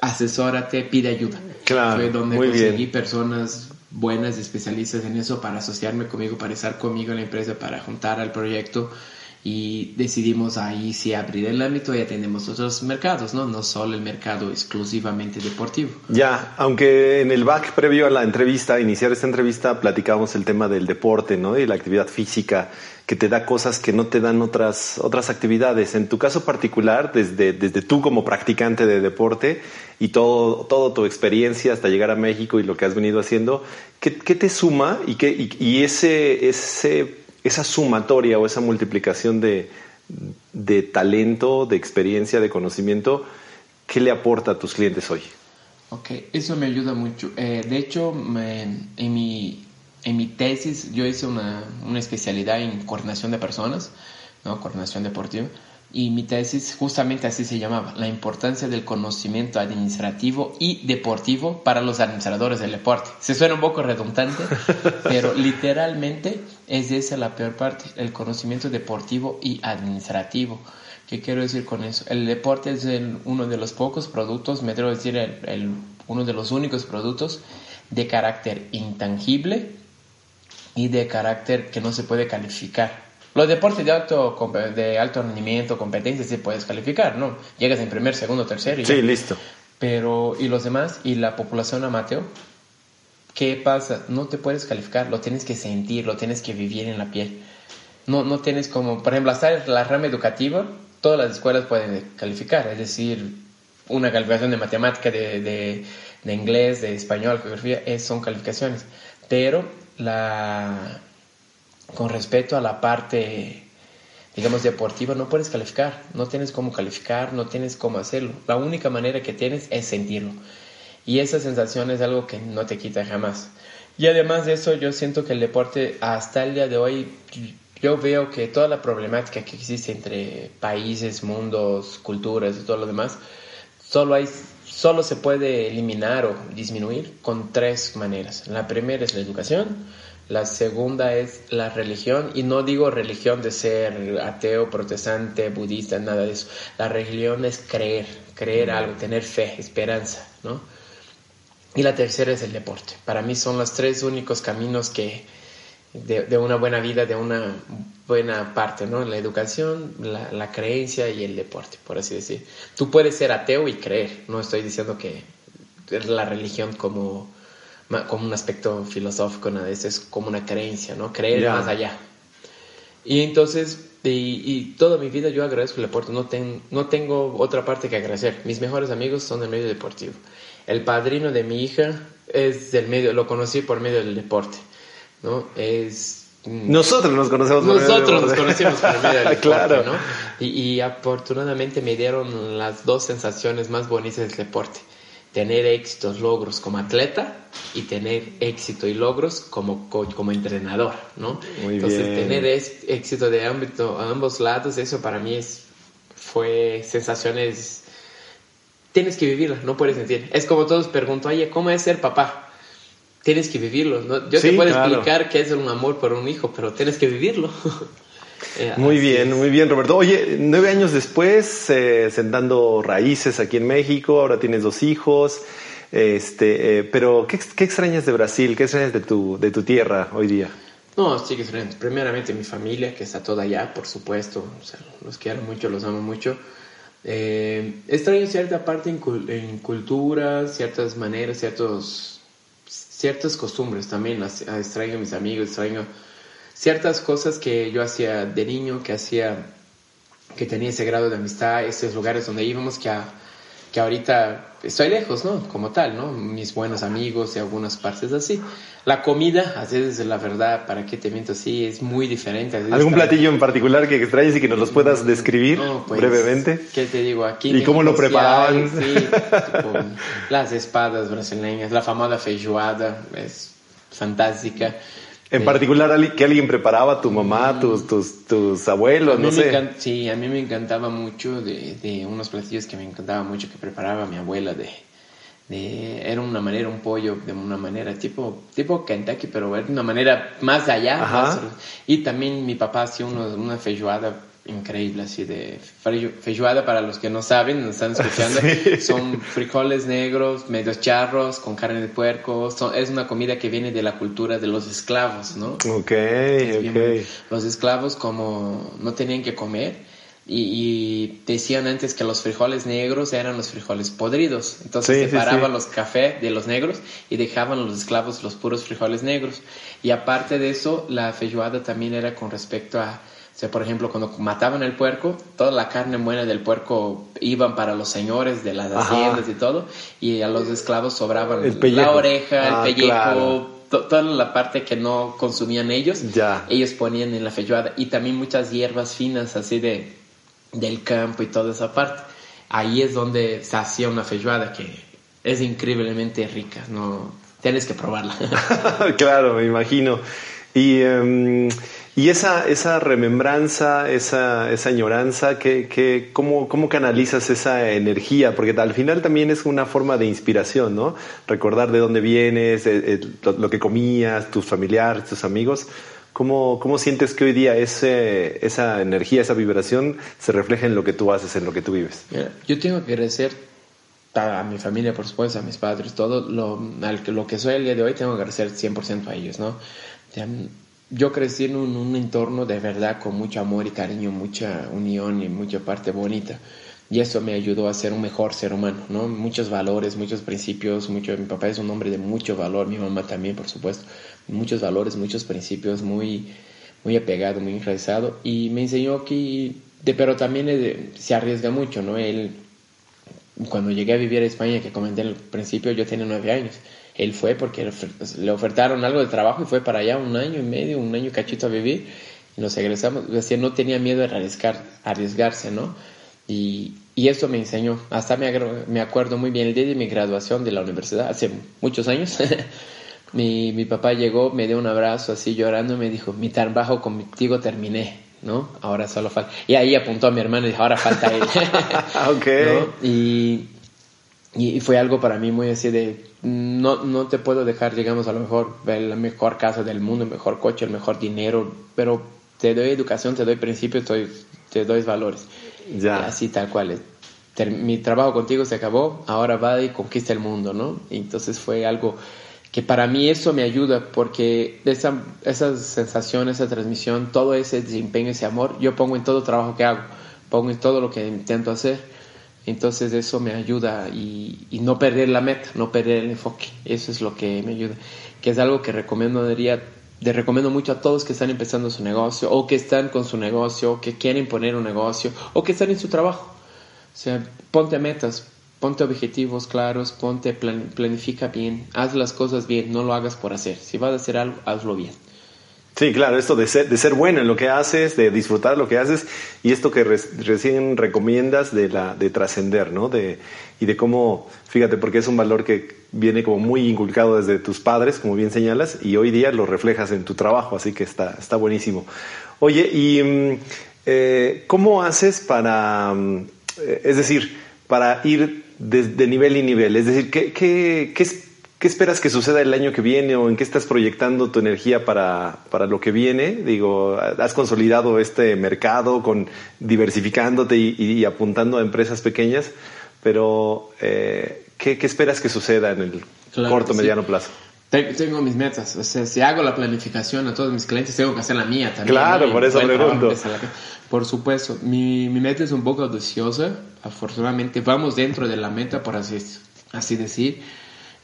Asesórate, pide ayuda. Claro. Fue donde conseguí personas buenas, especialistas en eso, para asociarme conmigo, para estar conmigo en la empresa, para juntar al proyecto. Y decidimos ahí sí abrir el ámbito y atendemos otros mercados, ¿no? No solo el mercado exclusivamente deportivo. Ya, aunque en el back previo a la entrevista, iniciar esta entrevista, platicábamos el tema del deporte, ¿no? Y la actividad física que te da cosas que no te dan otras, otras actividades. En tu caso particular, desde, desde tú como practicante de deporte y todo, todo tu experiencia hasta llegar a México y lo que has venido haciendo, ¿qué, qué te suma y, qué, y, ese esa sumatoria o esa multiplicación de, de talento, de experiencia, de conocimiento, ¿qué le aporta a tus clientes hoy? Ok, eso me ayuda mucho. Eh, de hecho, en, mi, en mi tesis yo hice una, una especialidad en coordinación de personas, ¿no? coordinación deportiva y mi tesis justamente así se llamaba, la importancia del conocimiento administrativo y deportivo para los administradores del deporte. Se suena un poco redundante, pero literalmente es esa la peor parte, el conocimiento deportivo y administrativo. ¿Qué quiero decir con eso? El deporte es uno de los pocos productos, me debo decir, el, uno de los únicos productos de carácter intangible y de carácter que no se puede calificar. Los deportes de alto, de alto rendimiento, competencia, sí puedes calificar, ¿no? Llegas en primer, segundo, tercero. Y sí, listo. Pero, ¿y los demás? ¿Y la población amateur? ¿Qué pasa? No te puedes calificar, lo tienes que sentir, lo tienes que vivir en la piel. No, no tienes como, por ejemplo, hasta la rama educativa, todas las escuelas pueden calificar, es decir, una calificación de matemática, de, de, de inglés, de español, geografía, son calificaciones. Pero la, con respecto a la parte, digamos, deportiva, no puedes calificar, no tienes cómo calificar, no tienes cómo hacerlo. La única manera que tienes es sentirlo. Y esa sensación es algo que no te quita jamás. Y además de eso, yo siento que el deporte hasta el día de hoy, yo veo que toda la problemática que existe entre países, mundos, culturas y todo lo demás, solo hay solo se puede eliminar o disminuir con tres maneras. La primera es la educación, la segunda es la religión, y no digo religión de ser ateo, protestante, budista, nada de eso. La religión es creer, creer algo, tener fe, esperanza, ¿no? Y la tercera es el deporte. Para mí son los tres únicos caminos que de, una buena vida, de una buena parte, ¿no? La educación, la, la creencia y el deporte, por así decir. Tú puedes ser ateo y creer, no estoy diciendo que la religión como como un aspecto filosófico, nada de eso, es como una creencia, ¿no? Creer más allá. Y entonces, y, toda mi vida yo agradezco el deporte, no, no tengo otra parte que agradecer. Mis mejores amigos son del medio deportivo. El padrino de mi hija es del medio, lo conocí por medio del deporte, ¿no? Es... Nosotros nos conocemos por Nosotros nos conocimos por medio del deporte, claro. ¿no? Y, y afortunadamente me dieron las dos sensaciones más bonitas del deporte tener éxitos, logros como atleta y tener éxito y logros como coach, como entrenador, ¿no? Muy Entonces, tener éxito de ámbito a ambos lados, eso para mí es, fue sensaciones, tienes que vivirlas, no puedes sentir. Es como todos preguntan, oye, ¿cómo es ser papá? Tienes que vivirlo, ¿no? Yo te puedo explicar qué es un amor por un hijo, pero tienes que vivirlo. Eh, muy bien, muy bien, Roberto. Oye, nueve años después, eh, sentando raíces aquí en México, ahora tienes dos hijos. Este, eh, pero ¿qué, extrañas de Brasil? ¿Qué extrañas de tu, de tu tierra hoy día? No, sí que extraño. Primeramente mi familia, que está toda allá, por supuesto. los quiero mucho, los amo mucho. Extraño cierta parte en, en, cultura, ciertas maneras, ciertos, ciertas costumbres también. Extraño a mis amigos, extraño ciertas cosas que yo hacía de niño, que hacía, que tenía ese grado de amistad, esos lugares donde íbamos, que, que ahorita estoy lejos, ¿no? Como tal, ¿no? Mis buenos amigos y algunas partes así. La comida, a veces la verdad, ¿para qué te miento así? Es muy diferente. ¿Algún platillo en particular que extrañes y que nos los puedas mm, describir pues, brevemente? ¿Qué te digo? Aquí ¿Y cómo lo preparaban? Sí, las espadas brasileñas, la famosa feijoada, es fantástica. En particular, que alguien preparaba, tu mamá, mm. tus, tus, tus abuelos, no sé. Sí, a mí me encantaba mucho de, de, unos platillos que me encantaba mucho que preparaba mi abuela de, de, era una manera, un pollo de una manera tipo, tipo Kentucky, pero de una manera más allá. y también mi papá hacía una feijoada increíble, así de feijoada para los que no saben, nos están escuchando, son frijoles negros, medios charros, con carne de puerco, es una comida que viene de la cultura de los esclavos, ¿no? Ok, ok. Los esclavos como no tenían que comer, y, decían antes que los frijoles negros eran los frijoles podridos. Entonces separaban los cafés de los negros y dejaban a los esclavos los puros frijoles negros. Y aparte de eso, la feijoada también era con respecto a o sea, por ejemplo, cuando mataban el puerco, toda la carne buena del puerco iban para los señores de las haciendas y todo, y a los esclavos sobraban la oreja, el ah, pellejo, toda la parte que no consumían ellos, ellos ponían en la feijoada. Y también muchas hierbas finas así de del campo y toda esa parte. Ahí es donde se hacía una feijoada que es increíblemente rica, no tienes que probarla. claro, me imagino. Y em, y esa, esa remembranza, esa, esa añoranza, que, que, ¿cómo, ¿cómo canalizas esa energía? Porque al final también es una forma de inspiración, ¿no? Recordar de dónde vienes, lo, que comías, tus familiares, tus amigos. ¿Cómo, ¿Cómo sientes que hoy día ese, esa energía, esa vibración se refleja en lo que tú haces, en lo que tú vives? yo tengo que agradecer a mi familia, por supuesto, a mis padres, todo lo, lo que soy el día de hoy, tengo que agradecer 100% a ellos, ¿no? Yo crecí en un, entorno de verdad con mucho amor y cariño, mucha unión y mucha parte bonita. Y eso me ayudó a ser un mejor ser humano, ¿no? Muchos valores, muchos principios, mucho, mi papá es un hombre de mucho valor, mi mamá también, por supuesto, muchos valores, muchos principios, muy, muy apegado, muy enraizado. Y me enseñó que, pero también se arriesga mucho, ¿no? Él, cuando llegué a vivir a España, que comenté al principio, yo tenía nueve años él fue porque le ofertaron algo de trabajo y fue para allá un año y medio, un año cachito a vivir. Y nos egresamos. Decía, no tenía miedo de arriesgar, arriesgarse, ¿no? Y, y esto me enseñó. Hasta me, me acuerdo muy bien el día de mi graduación de la universidad, hace muchos años. mi, mi papá llegó, me dio un abrazo así llorando y me dijo, mi trabajo contigo terminé. ¿no? Ahora solo falta. Y ahí apuntó a mi hermano y dijo, ahora falta él. ok. Y, y, fue algo para mí muy así de, no, no te puedo dejar, digamos, a lo mejor la mejor casa del mundo, el mejor coche, el mejor dinero, pero te doy educación, te doy principios, te doy, te doy valores. Ya. Así tal cual. Es. Mi trabajo contigo se acabó, ahora va y conquista el mundo, ¿no? entonces fue algo que para mí eso me ayuda porque esa, esa sensación, esa transmisión, todo ese desempeño, ese amor, yo pongo en todo trabajo que hago, pongo en todo lo que intento hacer entonces eso me ayuda y, no perder la meta, no perder el enfoque. Eso es lo que me ayuda. Que es algo que recomiendo mucho a todos que están empezando su negocio o que están con su negocio, o que quieren poner un negocio o que están en su trabajo. O sea, ponte metas, ponte objetivos claros, ponte, planifica bien, haz las cosas bien, no lo hagas por hacer. Si vas a hacer algo, hazlo bien. Sí, claro, esto de ser, de ser bueno en lo que haces, de disfrutar lo que haces y esto que recién recomiendas de, la, de trascender, ¿no? De, y de cómo, fíjate, porque es un valor que viene como muy inculcado desde tus padres, como bien señalas, y hoy día lo reflejas en tu trabajo, así que está, está buenísimo. Oye, ¿y mm, eh, cómo haces para, mm, eh, es decir, para ir de, nivel y nivel? Es decir, ¿qué, qué, qué es ¿Qué esperas que suceda el año que viene o en qué estás proyectando tu energía para, para lo que viene? Digo, has consolidado este mercado con diversificándote y, apuntando a empresas pequeñas, pero eh, ¿qué, esperas que suceda en el corto, mediano plazo? Tengo mis metas, o sea, si hago la planificación a todos mis clientes, tengo que hacer la mía también. Claro, por eso pregunto. Por supuesto, mi, mi meta es un poco ambiciosa, afortunadamente vamos dentro de la meta, por así, así decir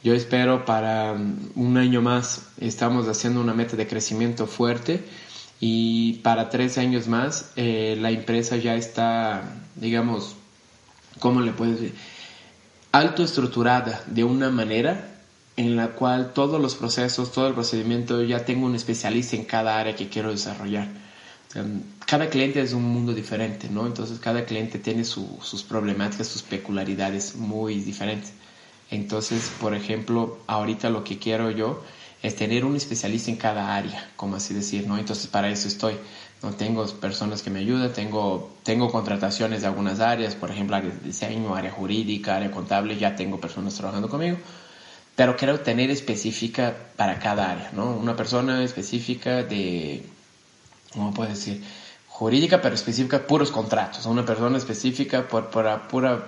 yo espero para mm, un año más, estamos haciendo una meta de crecimiento fuerte y para tres años más eh, la empresa ya está, digamos, ¿cómo le puedes decir? Alto estructurada de una manera en la cual todos los procesos, todo el procedimiento, ya tengo un especialista en cada área que quiero desarrollar. Cada cliente es un mundo diferente, ¿no? Entonces cada cliente tiene sus problemáticas, sus peculiaridades muy diferentes. Entonces, por ejemplo, ahorita lo que quiero yo es tener un especialista en cada área, como así decir, ¿no? Entonces, para eso estoy. No tengo personas que me ayuden, tengo, tengo contrataciones de algunas áreas, por ejemplo, área de diseño, área jurídica, área contable, ya tengo personas trabajando conmigo, pero quiero tener específica para cada área, ¿no? Una persona específica de, ¿cómo puedo decir? jurídica, pero específica, puros contratos, una persona específica por, por pura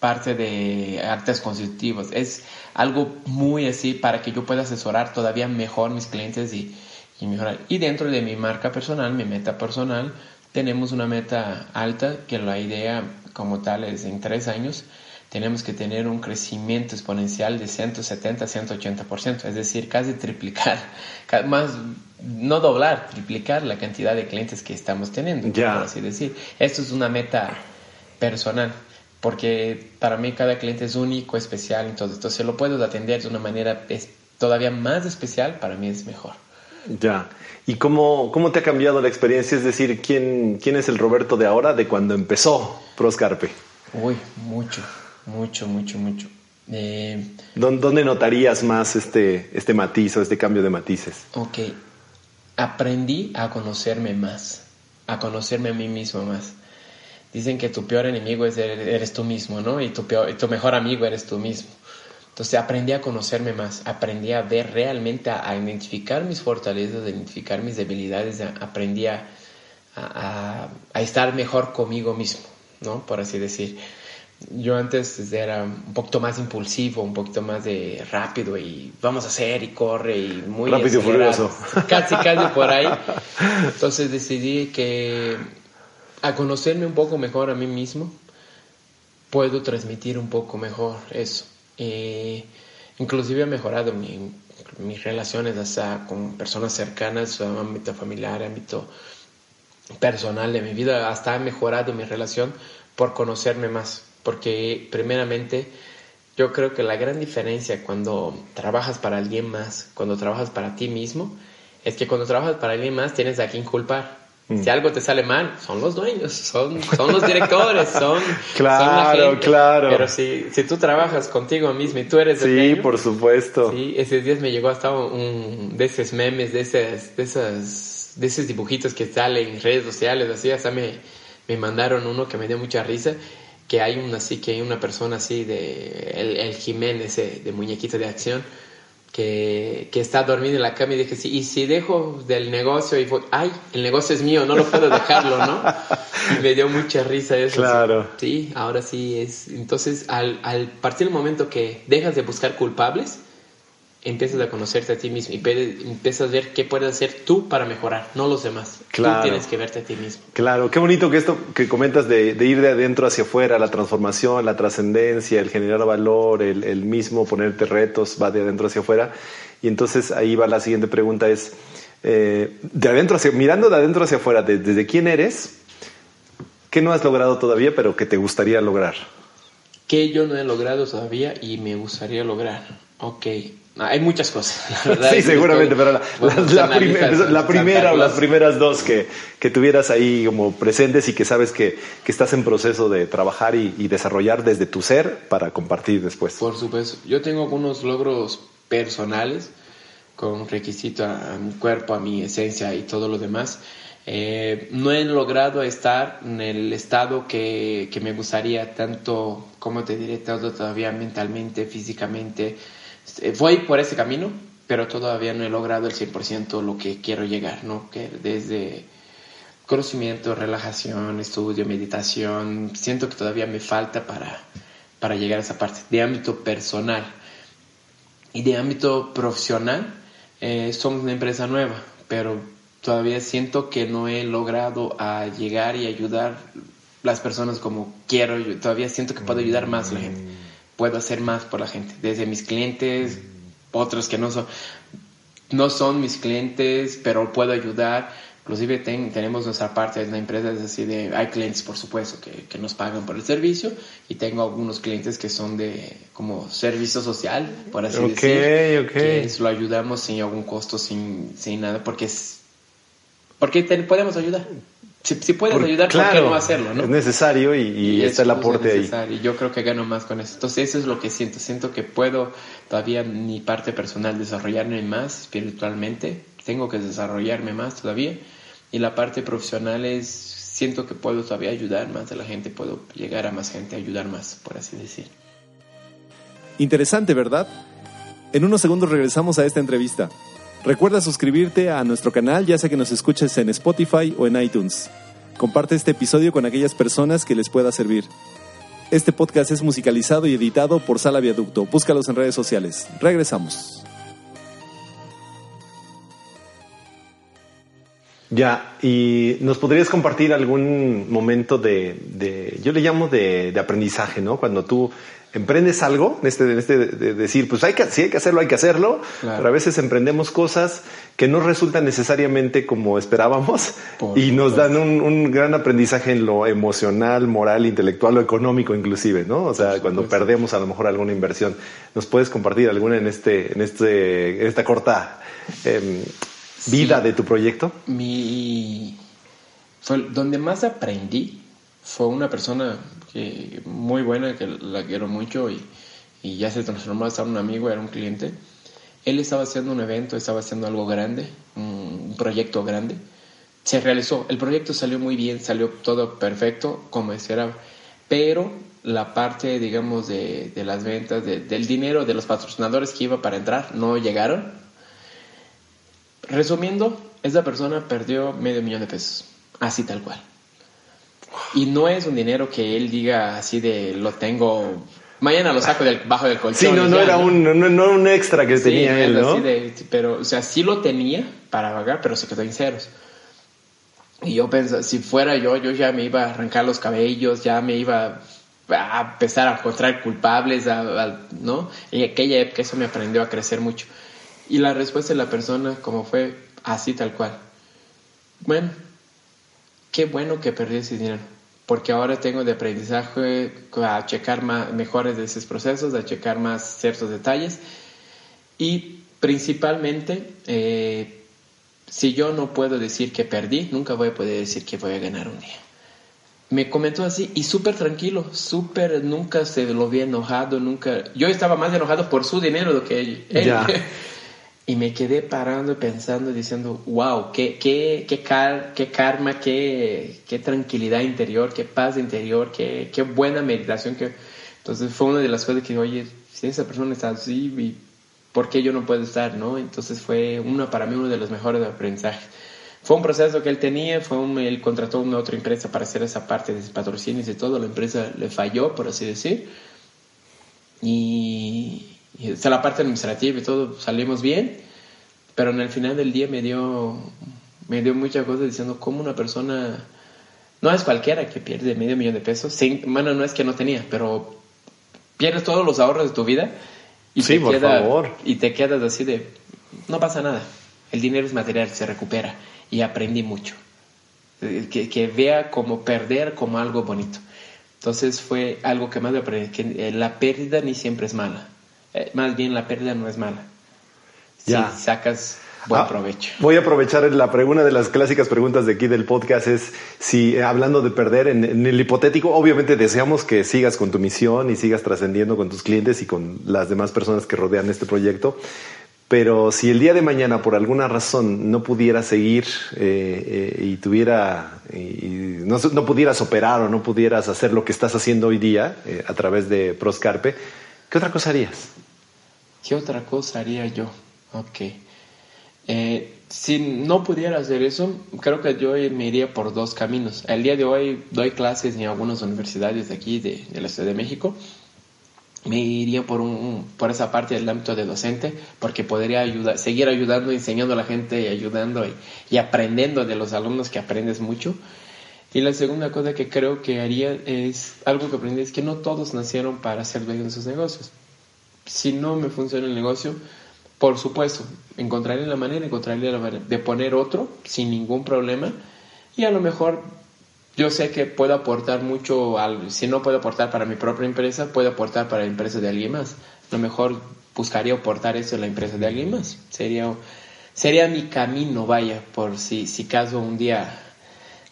parte de actas constitutivos. Es algo muy así para que yo pueda asesorar todavía mejor mis clientes y, y mejorar. Y dentro de mi marca personal, mi meta personal, tenemos una meta alta que la idea como tal es en tres años tenemos que tener un crecimiento exponencial de 170 a 180%, es decir, casi triplicar, más, no doblar, triplicar la cantidad de clientes que estamos teniendo, ya. por así decir. Esto es una meta personal, porque para mí cada cliente es único, especial, entonces, entonces lo puedo atender de una manera todavía más especial, para mí es mejor. Ya. ¿Y cómo, cómo te ha cambiado la experiencia? Es decir, ¿quién, quién es el Roberto de ahora de cuando empezó Proscarpe? Uy, mucho. Mucho, mucho, mucho. Eh, ¿Dónde notarías más este, este matiz o este cambio de matices? Ok, aprendí a conocerme más, a conocerme a mí mismo más. Dicen que tu peor enemigo es eres tú mismo, ¿no? Y tu, peor, tu mejor amigo eres tú mismo. Entonces aprendí a conocerme más, aprendí a ver realmente, a, identificar mis fortalezas, a identificar mis debilidades, aprendí a, a, a, estar mejor conmigo mismo, ¿no? Por así decir yo antes era un poquito más impulsivo, un poquito más de rápido y vamos a hacer y corre y muy rápido y furioso. Casi, casi por ahí. Entonces decidí que a conocerme un poco mejor a mí mismo, puedo transmitir un poco mejor eso. Eh, inclusive he mejorado mis relaciones hasta con personas cercanas, ámbito familiar, ámbito personal de mi vida, hasta he mejorado mi relación por conocerme más porque primeramente yo creo que la gran diferencia cuando trabajas para alguien más, cuando trabajas para ti mismo, es que cuando trabajas para alguien más tienes a quien culpar. Mm. Si algo te sale mal, son los dueños, son, son los directores, son, claro, la gente. Claro, Pero si, si tú trabajas contigo mismo y tú eres el Sí, por supuesto. Sí, ese día me llegó hasta un, de esos memes, de, esas, de, esas, de esos dibujitos que salen en redes sociales, así, hasta me, me mandaron uno que me dio mucha risa que hay una así que hay una persona así de el, el Jiménez de muñequito de acción que, que, está dormido en la cama y dije sí y si dejo del negocio y fue, ay el negocio es mío no lo puedo dejarlo no y me dio mucha risa eso claro. Sí ahora sí es entonces al, al partir del momento que dejas de buscar culpables empiezas a conocerte a ti mismo y empiezas a ver qué puedes hacer tú para mejorar, no los demás. Claro. Tú tienes que verte a ti mismo. Claro, qué bonito que esto que comentas de, ir de adentro hacia afuera, la transformación, la trascendencia, el generar valor, el, mismo ponerte retos, va de adentro hacia afuera. Y entonces ahí va la siguiente pregunta es, eh, de adentro hacia, mirando de adentro hacia afuera, desde quién eres, qué no has logrado todavía, pero que te gustaría lograr. Que yo no he logrado todavía y me gustaría lograr. Ok, hay muchas cosas, la verdad. sí, seguramente, pero la, primera o las primeras dos que, que, tuvieras ahí como presentes y que sabes que, que estás en proceso de trabajar y, desarrollar desde tu ser para compartir después. Por supuesto. Yo tengo algunos logros personales con requisito a, mi cuerpo, a mi esencia y todo lo demás. Eh, no he logrado estar en el estado que, que me gustaría, tanto, como te diré, todo todavía mentalmente, físicamente voy por ese camino, pero todavía no he logrado el 100% lo que quiero llegar, ¿no? Que desde conocimiento, relajación, estudio, meditación, siento que todavía me falta para, para llegar a esa parte. De ámbito personal y de ámbito profesional, eh, somos una empresa nueva, pero todavía siento que no he logrado a llegar y ayudar las personas como quiero. Yo todavía siento que puedo ayudar más a la gente puedo hacer más por la gente, desde mis clientes, otros que no son, no son mis clientes, pero puedo ayudar. Inclusive tenemos nuestra parte de la empresa, es así de, hay clientes por supuesto que, que, nos pagan por el servicio y tengo algunos clientes que son de como servicio social, por así decir, que lo ayudamos sin algún costo, sin, sin nada, porque es, porque podemos ayudar si, si puedes ayudar, ¿por qué no hacerlo? ¿no? Es necesario y, está el aporte ahí. Yo creo que gano más con eso. Entonces, eso es lo que siento. Siento que puedo todavía mi parte personal desarrollarme más espiritualmente. Tengo que desarrollarme más todavía. Y la parte profesional es, siento que puedo todavía ayudar más a la gente, puedo llegar a más gente, ayudar más, por así decir. Interesante, ¿verdad? En unos segundos regresamos a esta entrevista. Recuerda suscribirte a nuestro canal ya sea que nos escuches en Spotify o en iTunes. Comparte este episodio con aquellas personas que les pueda servir. Este podcast es musicalizado y editado por Sala Viaducto. Búscalos en redes sociales. Regresamos. Ya, y nos podrías compartir algún momento de, yo le llamo de, aprendizaje, ¿no? Cuando tú emprendes algo, este, este de decir, pues hay que, si hay que hacerlo, hay que hacerlo, pero a veces emprendemos cosas que no resultan necesariamente como esperábamos y nos dan un, gran aprendizaje en lo emocional, moral, intelectual o económico inclusive, ¿no? O sea, cuando perdemos a lo mejor alguna inversión. ¿Nos puedes compartir alguna en este, en este, en esta corta em, vida de tu proyecto? Mi donde más aprendí fue una persona que muy buena que la quiero mucho y, y ya se transformó hasta un amigo, era un cliente. Él estaba haciendo un evento, estaba haciendo algo grande, un proyecto grande. Se realizó, el proyecto salió muy bien, salió todo perfecto como esperaba, pero la parte, digamos, de, de las ventas, del dinero de los patrocinadores que iba para entrar, no llegaron Resumiendo, esa persona perdió medio millón de pesos, así tal cual. Y no es un dinero que él diga así de lo tengo, mañana lo saco del, bajo del colchón. Sí, no, no era un, no, un extra que tenía él, ¿no? pero, o sea, sí lo tenía para pagar, pero se quedó en ceros. Y yo pensé, si fuera yo, yo ya me iba a arrancar los cabellos, ya me iba a empezar a encontrar culpables, ¿no? En aquella época eso me aprendió a crecer mucho. Y la respuesta de la persona, como fue así tal cual. Bueno, qué bueno que perdí ese dinero, porque ahora tengo de aprendizaje a checar más, mejores de esos procesos, a checar más ciertos detalles y principalmente, eh, si yo no puedo decir que perdí, nunca voy a poder decir que voy a ganar un día. Me comentó así y súper tranquilo, súper, nunca se lo vi enojado, nunca... Yo estaba más enojado por su dinero do que él. Ya. Y me quedé parando y pensando, diciendo, wow, qué, qué, qué, qué karma, qué, qué, tranquilidad interior, qué paz interior, qué, qué buena meditación. Que... Entonces fue una de las cosas que, oye, si esa persona está así, ¿por qué yo no puedo estar? ¿no? Entonces fue uno, para mí uno de los mejores aprendizajes. Fue un proceso que él tenía, fue un, él contrató una otra empresa para hacer esa parte de patrocinios y todo, la empresa le falló, por así decir. Y, y está la parte administrativa y todo, salimos bien, pero en el final del día me dio, me dio muchas cosas diciendo cómo una persona, no es cualquiera que pierde medio millón de pesos, bueno, no es que no tenía, pero pierdes todos los ahorros de tu vida y, te, por favor. y te quedas así de, no pasa nada, el dinero es material, se recupera y aprendí mucho. Que, que vea como perder como algo bonito. Entonces fue algo que más me aprendí, que la pérdida ni siempre es mala. Eh, más bien la pérdida no es mala. Ya. Si sacas buen ah, provecho. Voy a aprovechar la pregunta de las clásicas preguntas de aquí del podcast es si eh, hablando de perder en, el hipotético, obviamente deseamos que sigas con tu misión y sigas trascendiendo con tus clientes y con las demás personas que rodean este proyecto. Pero si el día de mañana por alguna razón no pudieras seguir eh, y tuviera y no, no, pudieras operar o no pudieras hacer lo que estás haciendo hoy día a través de Proscarpe, ¿qué otra cosa harías? ¿Qué otra cosa haría yo? Ok. Eh, si no pudiera hacer eso, creo que yo me iría por dos caminos. El día de hoy doy clases en algunas universidades de aquí, de, la Ciudad de México. Me iría por, un, por esa parte del ámbito de docente, porque podría ayudar, seguir ayudando, enseñando a la gente ayudando y, y aprendiendo de los alumnos que aprendes mucho. Y la segunda cosa que creo que haría es algo que aprendí, es que no todos nacieron para ser dueños de sus negocios si no me funciona el negocio, por supuesto, encontraré la manera, encontraré la manera de poner otro sin ningún problema y a lo mejor yo sé que puedo aportar mucho, al, si no puedo aportar para mi propia empresa, puedo aportar para la empresa de alguien más. A lo mejor buscaría aportar eso en la empresa de alguien más. Sería, sería mi camino, vaya, por si, si caso un día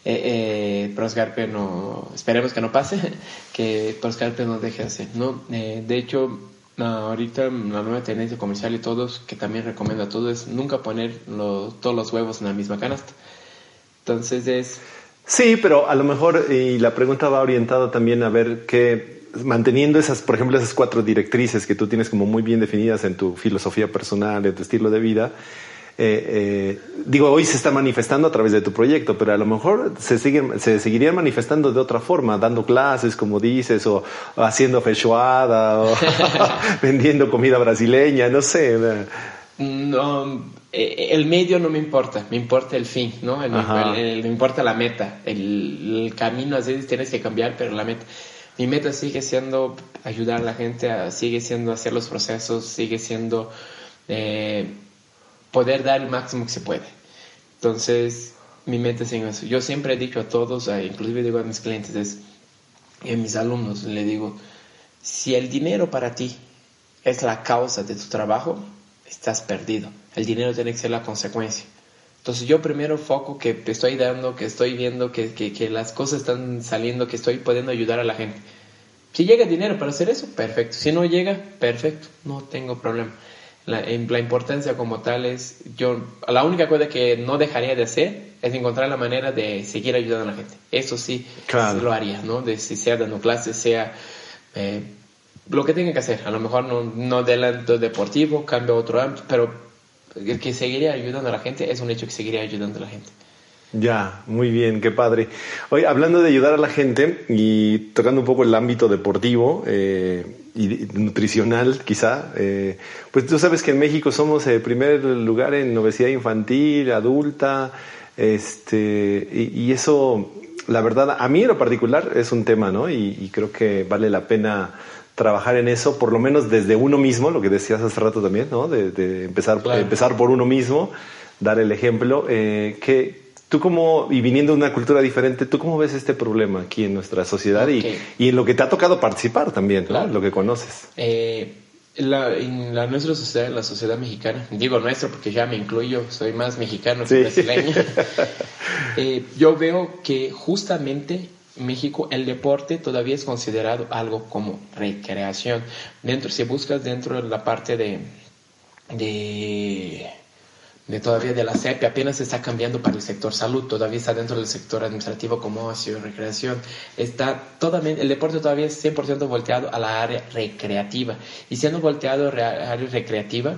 eh, eh, Proscarpe no, esperemos que no pase, que Proscarpe no deje de hacer, ¿no? Eh, de hecho, ahorita la nueva tendencia comercial y todos, que también recomiendo a todos, es nunca poner todos los huevos en la misma canasta. Entonces es... Sí, pero a lo mejor, y la pregunta va orientada también a ver que manteniendo esas, por ejemplo, esas cuatro directrices que tú tienes como muy bien definidas en tu filosofía personal, en tu estilo de vida, eh, digo, hoy se está manifestando a través de tu proyecto, pero a lo mejor se, siguen, se seguirían manifestando de otra forma, dando clases, como dices, o, haciendo feijoada, o vendiendo comida brasileña, no sé. No, eh, el medio no me importa, me importa el fin, ¿no? me importa la meta, el, camino a veces tienes que cambiar, pero la meta. Mi meta sigue siendo ayudar a la gente, sigue siendo hacer los procesos, sigue siendo eh, poder dar el máximo que se puede. Entonces, mi meta es en eso. Yo siempre he dicho a todos, inclusive digo a mis clientes, es, y a mis alumnos, le digo, si el dinero para ti es la causa de tu trabajo, estás perdido. El dinero tiene que ser la consecuencia. Entonces yo primero foco que te estoy dando, que estoy viendo, que, que, las cosas están saliendo, que estoy pudiendo ayudar a la gente. Si llega dinero para hacer eso, perfecto. Si no llega, perfecto, no tengo problema. La, la, importancia como tal es, yo, la única cosa que no dejaría de hacer es encontrar la manera de seguir ayudando a la gente. Eso sí, lo haría, ¿no? De, si sea dando clases, sea eh, lo que tenga que hacer. A lo mejor no, no del ámbito deportivo, cambio a otro ámbito, pero el que seguiría ayudando a la gente es un hecho que seguiría ayudando a la gente. Ya, muy bien, qué padre. Hoy, hablando de ayudar a la gente y tocando un poco el ámbito deportivo eh, y nutricional, quizá, eh, pues tú sabes que en México somos el primer lugar en obesidad infantil, adulta, este, y, eso, la verdad, a mí en lo particular es un tema, ¿no? y creo que vale la pena trabajar en eso, por lo menos desde uno mismo, lo que decías hace rato también, ¿no? De, empezar, empezar por uno mismo, dar el ejemplo. Eh, que tú como, y viniendo de una cultura diferente, ¿tú cómo ves este problema aquí en nuestra sociedad y, y, en lo que te ha tocado participar también, ¿no? lo que conoces? Eh, la, en la, nuestra sociedad, la sociedad mexicana, digo nuestro porque ya me incluyo, soy más mexicano que brasileño, eh, yo veo que justamente México el deporte todavía es considerado algo como recreación. Dentro, si buscas dentro de la parte de, de, todavía de la CEP, apenas está cambiando para el sector salud, todavía está dentro del sector administrativo como ocio, recreación. Está totalmente, el deporte todavía es 100% volteado a la área recreativa. Y siendo volteado a la área recreativa,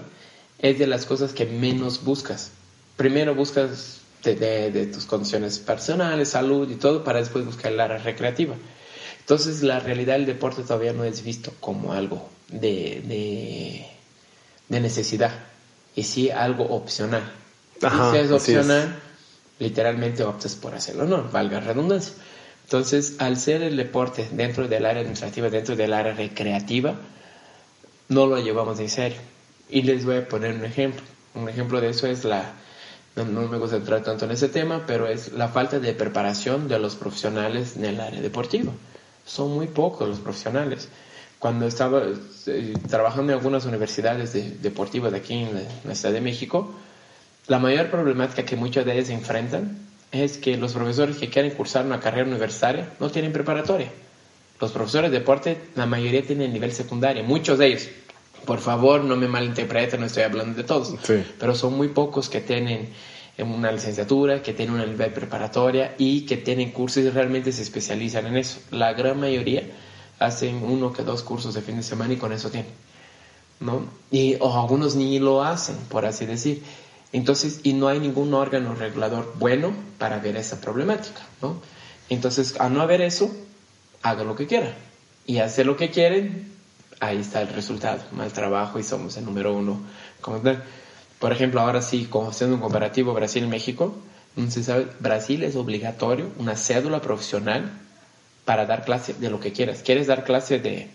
es de las cosas que menos buscas. Primero buscas de, tus condiciones personales, salud y todo, para después buscar el área recreativa. Entonces, la realidad del deporte todavía no es visto como algo de, de, necesidad, y sí algo opcional. si es opcional, literalmente optas por hacerlo, no, valga redundancia. Entonces, al ser el deporte dentro del área administrativa, dentro del área recreativa, no lo llevamos en serio. Y les voy a poner un ejemplo. Un ejemplo de eso es la, no, me gusta entrar tanto en ese tema, pero es la falta de preparación de los profesionales en el área deportiva. Son muy pocos los profesionales. Cuando estaba eh, trabajando en algunas universidades deportivas de aquí en la, Ciudad de México, la mayor problemática que muchas de ellas enfrentan es que los profesores que quieren cursar una carrera universitaria no tienen preparatoria. Los profesores de deporte, la mayoría tienen nivel secundario, muchos de ellos. Por favor, no me malinterpreten, no estoy hablando de todos, pero son muy pocos que tienen una licenciatura, que tienen una nivel preparatoria y que tienen cursos y realmente se especializan en eso. La gran mayoría hacen uno que dos cursos de fin de semana y con eso tienen, ¿no? Y o algunos ni lo hacen, por así decir. Entonces, y no hay ningún órgano regulador bueno para ver esa problemática, ¿no? Entonces, a no haber eso, hagan lo que quieran. Y hacer lo que quieren, ahí está el resultado, mal trabajo y somos el número uno. Por ejemplo, ahora sí, como haciendo un comparativo Brasil-México, Brasil es obligatorio una cédula profesional para dar clase de lo que quieras. ¿Quieres dar clase de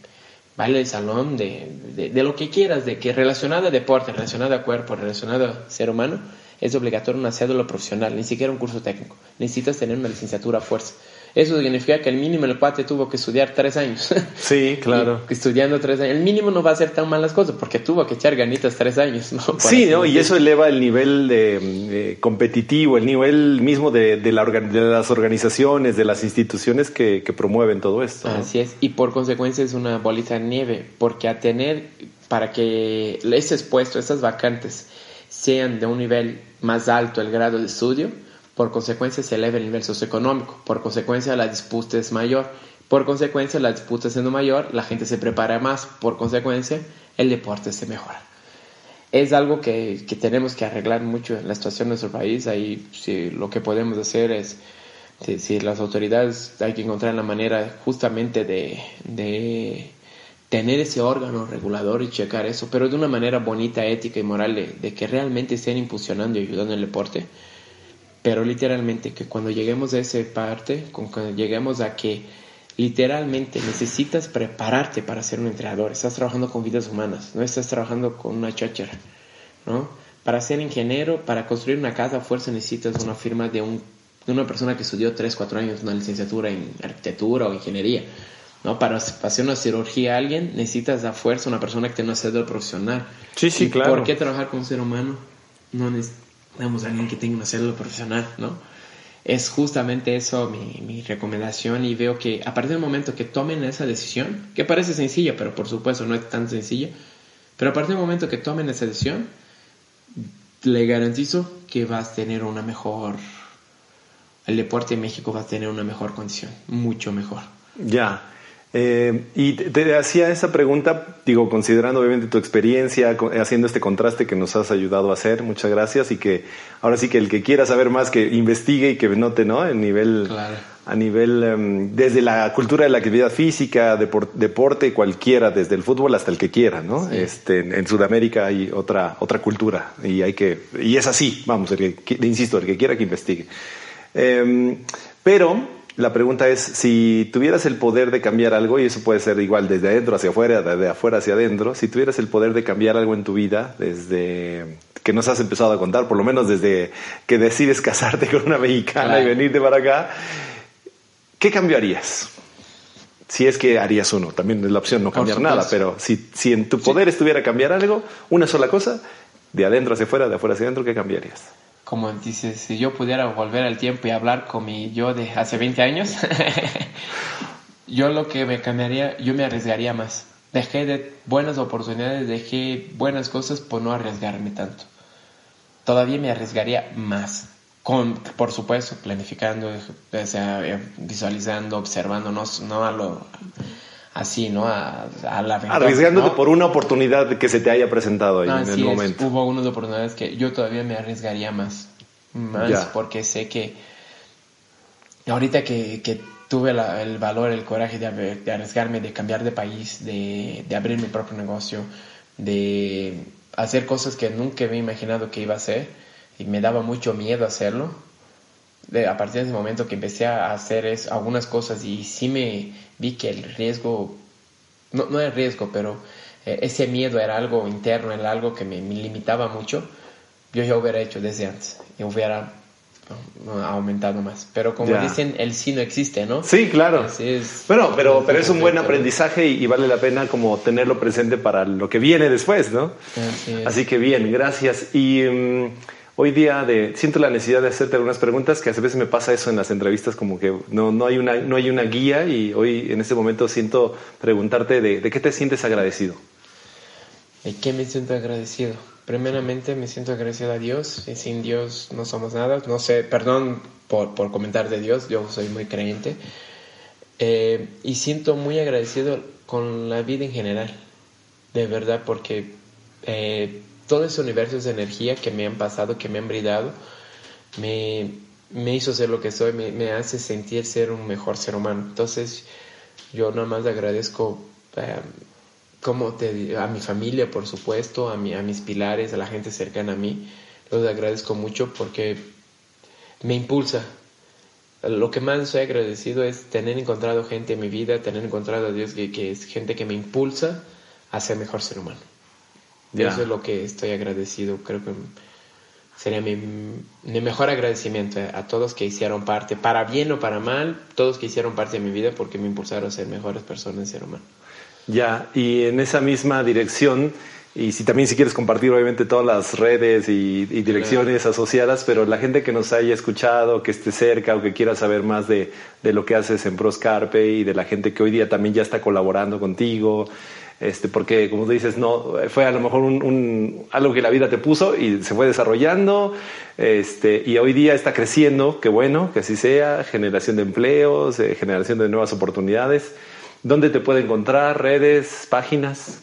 baile de salón, de, de, lo que quieras, de que relacionado a deporte, relacionado a cuerpo, relacionado a ser humano? Es obligatorio una cédula profesional, ni siquiera un curso técnico. Necesitas tener una licenciatura a fuerza. Eso significa que el mínimo el cuate tuvo que estudiar tres años. Sí, claro. estudiando tres años. El mínimo no va a hacer tan malas cosas porque tuvo que echar ganitas tres años. ¿no? sí, ¿no? y eso eleva el nivel de, competitivo, el nivel mismo de, de, la, de, las organizaciones, de las instituciones que, que promueven todo esto. Así es. Y por consecuencia es una bolita de nieve porque a tener, para que ese puesto, esas vacantes, sean de un nivel más alto el grado de estudio, por consecuencia se eleva el nivel socioeconómico, por consecuencia la disputa es mayor, por consecuencia la disputa siendo mayor, la gente se prepara más, por consecuencia el deporte se mejora. es algo que, que, tenemos que arreglar mucho en la situación de nuestro país. Ahí lo que podemos hacer es, si, las autoridades hay que encontrar la manera justamente de, de, tener ese órgano regulador y checar eso, pero de una manera bonita, ética y moral, de, de que realmente estén impulsionando y ayudando el deporte. Pero literalmente que cuando lleguemos a esa parte, cuando lleguemos a que literalmente necesitas prepararte para ser un entrenador. Estás trabajando con vidas humanas, no estás trabajando con una cháchara, ¿no? Para ser ingeniero, para construir una casa a fuerza necesitas una firma de, un, de una persona que estudió 3, 4 años una licenciatura en arquitectura o ingeniería. ¿no? Para, hacer una cirugía a alguien necesitas a fuerza una persona que tenga una cédula profesional. Sí, sí, claro. ¿Por qué trabajar con un ser humano? No necesitamos a alguien que tenga una cédula profesional, ¿no? es justamente eso mi, mi, recomendación y veo que a partir del momento que tomen esa decisión, que parece sencilla, pero por supuesto no es tan sencilla, pero a partir del momento que tomen esa decisión, le garantizo que vas a tener una mejor, el deporte en México va a tener una mejor condición, mucho mejor. Ya, eh, y te, hacía esa pregunta, digo, considerando obviamente tu experiencia, haciendo este contraste que nos has ayudado a hacer, muchas gracias, y que ahora sí que el que quiera saber más, que investigue y que note, ¿no? El nivel, a nivel, em, desde la cultura de la actividad física, deporte, cualquiera, desde el fútbol hasta el que quiera, ¿no? Este, en Sudamérica hay otra, otra cultura, y hay que, y es así, vamos, el que, insisto, el que quiera que investigue. Em, pero la pregunta es, si tuvieras el poder de cambiar algo, y eso puede ser igual desde adentro hacia afuera, desde afuera hacia adentro, si tuvieras el poder de cambiar algo en tu vida, desde que nos has empezado a contar, por lo menos desde que decides casarte con una mexicana y venirte para acá, ¿qué cambiarías? Si es que harías uno, también es la opción no cambiar nada, pero si, si en tu poder estuviera cambiar algo, una sola cosa, de adentro hacia afuera, de afuera hacia adentro, ¿qué cambiarías? Como dices, si yo pudiera volver al tiempo y hablar con mi yo de hace 20 años, yo lo que me cambiaría, yo me arriesgaría más. Dejé de buenas oportunidades, dejé buenas cosas por no arriesgarme tanto. Todavía me arriesgaría más. Con, por supuesto, planificando, eh, visualizando, observando, no, no a lo así, ¿no? A, la Arriesgándote por una oportunidad que se te haya presentado ahí en el momento. Hubo unas oportunidades que yo todavía me arriesgaría más. Más porque sé que ahorita que, que tuve el valor, el coraje de, de, arriesgarme, de cambiar de país, de, de abrir mi propio negocio, de hacer cosas que nunca había imaginado que iba a hacer y me daba mucho miedo hacerlo de, a partir de ese momento que empecé a hacer es, algunas cosas y sí me vi que el riesgo, no, no el riesgo, pero eh, ese miedo era algo interno, era algo que me, limitaba mucho, yo ya hubiera hecho desde antes y hubiera aumentado más. Pero como dicen, el sí no existe, ¿no? Sí, claro. es, bueno, pero, pero es un buen aprendizaje y, vale la pena como tenerlo presente para lo que viene después, ¿no? Así, que bien, gracias. Y... Mm, hoy día de, siento la necesidad de hacerte algunas preguntas, que a veces me pasa eso en las entrevistas, como que no, no, hay, una, no hay una guía y hoy en este momento siento preguntarte de, de qué te sientes agradecido. ¿De qué me siento agradecido? Primeramente me siento agradecido a Dios, y sin Dios no somos nada, no sé, perdón por, por comentar de Dios, yo soy muy creyente, eh, y siento muy agradecido con la vida en general, de verdad, porque eh, todos esos universos de energía que me han pasado, que me han brindado, me, me hizo ser lo que soy, me, hace sentir ser un mejor ser humano. Entonces, yo nada más agradezco eh, te, a mi familia, por supuesto, a, mi, a mis pilares, a la gente cercana a mí. Los agradezco mucho porque me impulsa. Lo que más soy agradecido es tener encontrado gente en mi vida, tener encontrado a Dios que, que es gente que me impulsa a ser mejor ser humano. Eso es lo que estoy agradecido. Creo que sería mi, mejor agradecimiento a todos que hicieron parte, para bien o para mal, todos que hicieron parte de mi vida porque me impulsaron a ser mejores personas, ser humano. Ya, y en esa misma dirección, y si también si quieres compartir obviamente todas las redes y, direcciones asociadas, pero la gente que nos haya escuchado, que esté cerca o que quiera saber más de, de lo que haces en Proscarpe y de la gente que hoy día también ya está colaborando contigo, este, porque como tú dices, no, fue a lo mejor un, algo que la vida te puso y se fue desarrollando, este, y hoy día está creciendo, qué bueno, que así sea, generación de empleos, eh, generación de nuevas oportunidades. ¿Dónde te puede encontrar? ¿Redes? ¿Páginas?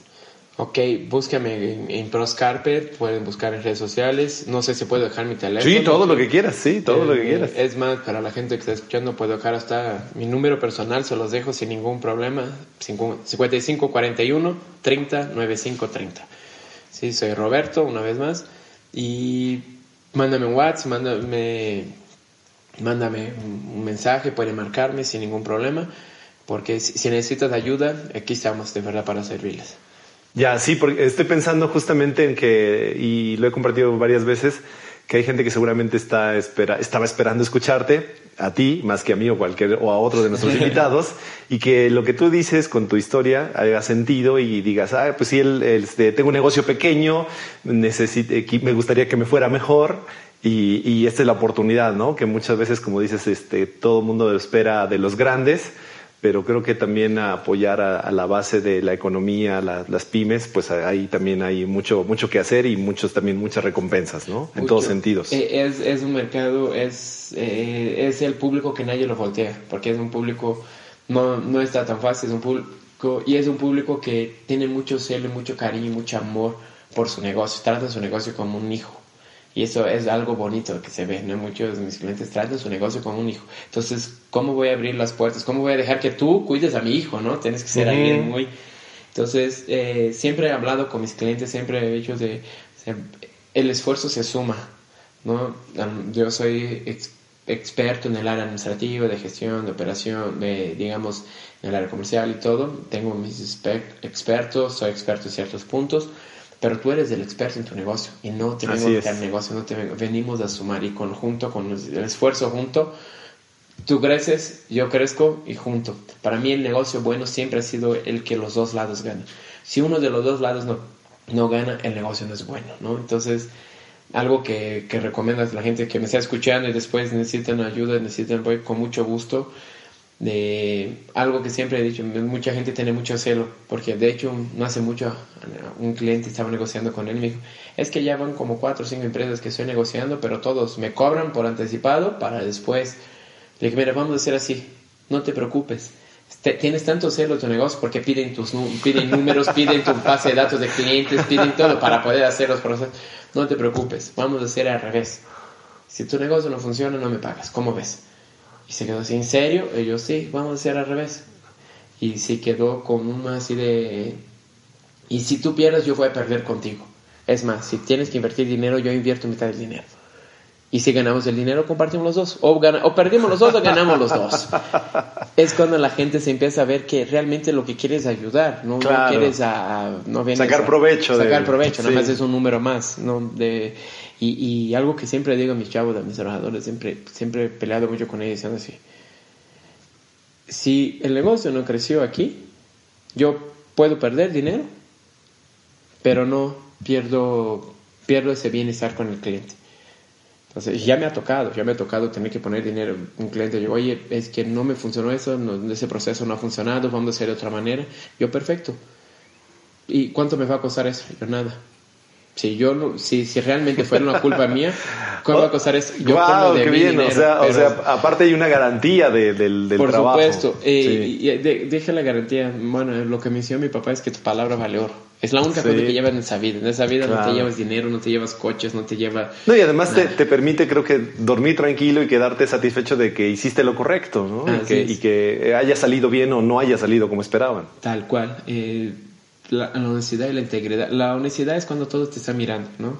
Ok, búscame en, en Proscarpet, pueden buscar en redes sociales. No sé si puedo dejar mi teléfono. Sí, todo lo que quieras, sí, todo lo que Eh, quieras. Es más, para la gente que está escuchando, puedo dejar hasta mi número personal, se los dejo sin ningún problema. 5541 30 95 30. Sí, soy Roberto, una vez más. Y mándame un WhatsApp, mándame, mándame un mensaje, puede marcarme sin ningún problema. Porque si necesitas ayuda, aquí estamos de verdad para servirles. Ya, sí, porque estoy pensando justamente en que, y lo he compartido varias veces, que hay gente que seguramente está espera, estaba esperando escucharte, a ti, más que a mí o, cualquier, o a otro de nuestros invitados, y que lo que tú dices con tu historia haga sentido y digas, ah, pues sí, el, el, este, tengo un negocio pequeño, necesito, me gustaría que me fuera mejor, y, y esta es la oportunidad, ¿no? Que muchas veces, como dices, este, todo el mundo espera de los grandes, pero creo que también a apoyar a, a, la base de la economía, la, las pymes, pues ahí también hay mucho, mucho que hacer y muchos también muchas recompensas, ¿no? En todos sentidos. Eh, Es, es un mercado, es, eh, es el público que nadie lo voltea, porque es un público, no, no está tan fácil, es un público, y es un público que tiene mucho celo, y mucho cariño, y mucho amor por su negocio, trata su negocio como un hijo. Y eso es algo bonito que se ve, ¿no? Muchos de mis clientes tratan su negocio como un hijo. Entonces, ¿cómo voy a abrir las puertas? ¿Cómo voy a dejar que tú cuides a mi hijo, no? Tienes que ser alguien muy... Entonces, eh, siempre he hablado con mis clientes, siempre he dicho de... el esfuerzo se suma, ¿no? Yo soy ex- experto en el área administrativa, de gestión, de operación, de, digamos, en el área comercial y todo. Tengo mis expertos, soy experto en ciertos puntos, pero tú eres el experto en tu negocio y no te vengo a negocio, no te vengo- venimos a sumar y conjunto, con el esfuerzo junto, tú creces, yo crezco y junto. Para mí el negocio bueno siempre ha sido el que los dos lados ganan. Si uno de los dos lados no, no gana, el negocio no es bueno, ¿no? Entonces, algo que, que recomiendo a la gente que me está escuchando y después necesitan ayuda, necesitan apoyo, con mucho gusto, de algo que siempre he dicho, mucha gente tiene mucho celo, porque de hecho no hace mucho un cliente estaba negociando con él me dijo, es que ya van como cuatro o cinco empresas que estoy negociando, pero todos me cobran por anticipado para después. Le dije, mira, vamos a hacer así, no te preocupes. Tienes tanto celo tu negocio porque piden tus piden números, piden tu base de datos de clientes, piden todo para poder hacer los procesos. No te preocupes, vamos a hacer al revés. Si tu negocio no funciona, no me pagas. ¿Cómo ves? Y se quedó así, ¿en serio? Y yo, sí, vamos a hacer al revés. Y se quedó con una así de... Y si tú pierdes, yo voy a perder contigo. Es más, si tienes que invertir dinero, yo invierto mitad del dinero. Y si ganamos el dinero, compartimos los dos. O, gana- o perdimos los dos o ganamos los dos. Es cuando la gente se empieza a ver que realmente lo que quiere es ayudar. No, No Claro. quieres a, a- no Sacar a- provecho de- Sacar provecho, nada más es un número más. ¿no? De, y, y algo que siempre digo a mis chavos, a mis trabajadores, siempre, siempre he peleado mucho con ellos diciendo así. Si el negocio no creció aquí, yo puedo perder dinero, pero no pierdo, pierdo ese bienestar con el cliente. Entonces, ya me ha tocado, ya me ha tocado tener que poner dinero. Un cliente digo, oye, es que no me funcionó eso, no- ese proceso no ha funcionado, vamos a hacer de otra manera. Yo, perfecto. ¿Y cuánto me va a costar eso? Yo, nada. Si yo no, si, si realmente fuera una culpa mía, ¿cuánto va a costar eso? Yo Guau, pongo de qué mi bien. dinero, o, sea, o sea, aparte hay una garantía de- del, del por trabajo. supuesto. Eh, Sí. de- deja la garantía. Bueno, lo que me enseñó mi papá es que tu palabra vale oro. Es la única Sí. cosa que llevas en esa vida. En esa vida no te llevas dinero, no te llevas coches, no te llevas... No, y además te, te permite, creo que, dormir tranquilo y quedarte satisfecho de que hiciste lo correcto, ¿no? Y Así que, es. y que haya salido bien o no haya salido como esperaban. Tal cual. Eh, la, la honestidad y la integridad. La honestidad es cuando todos te están mirando, ¿no?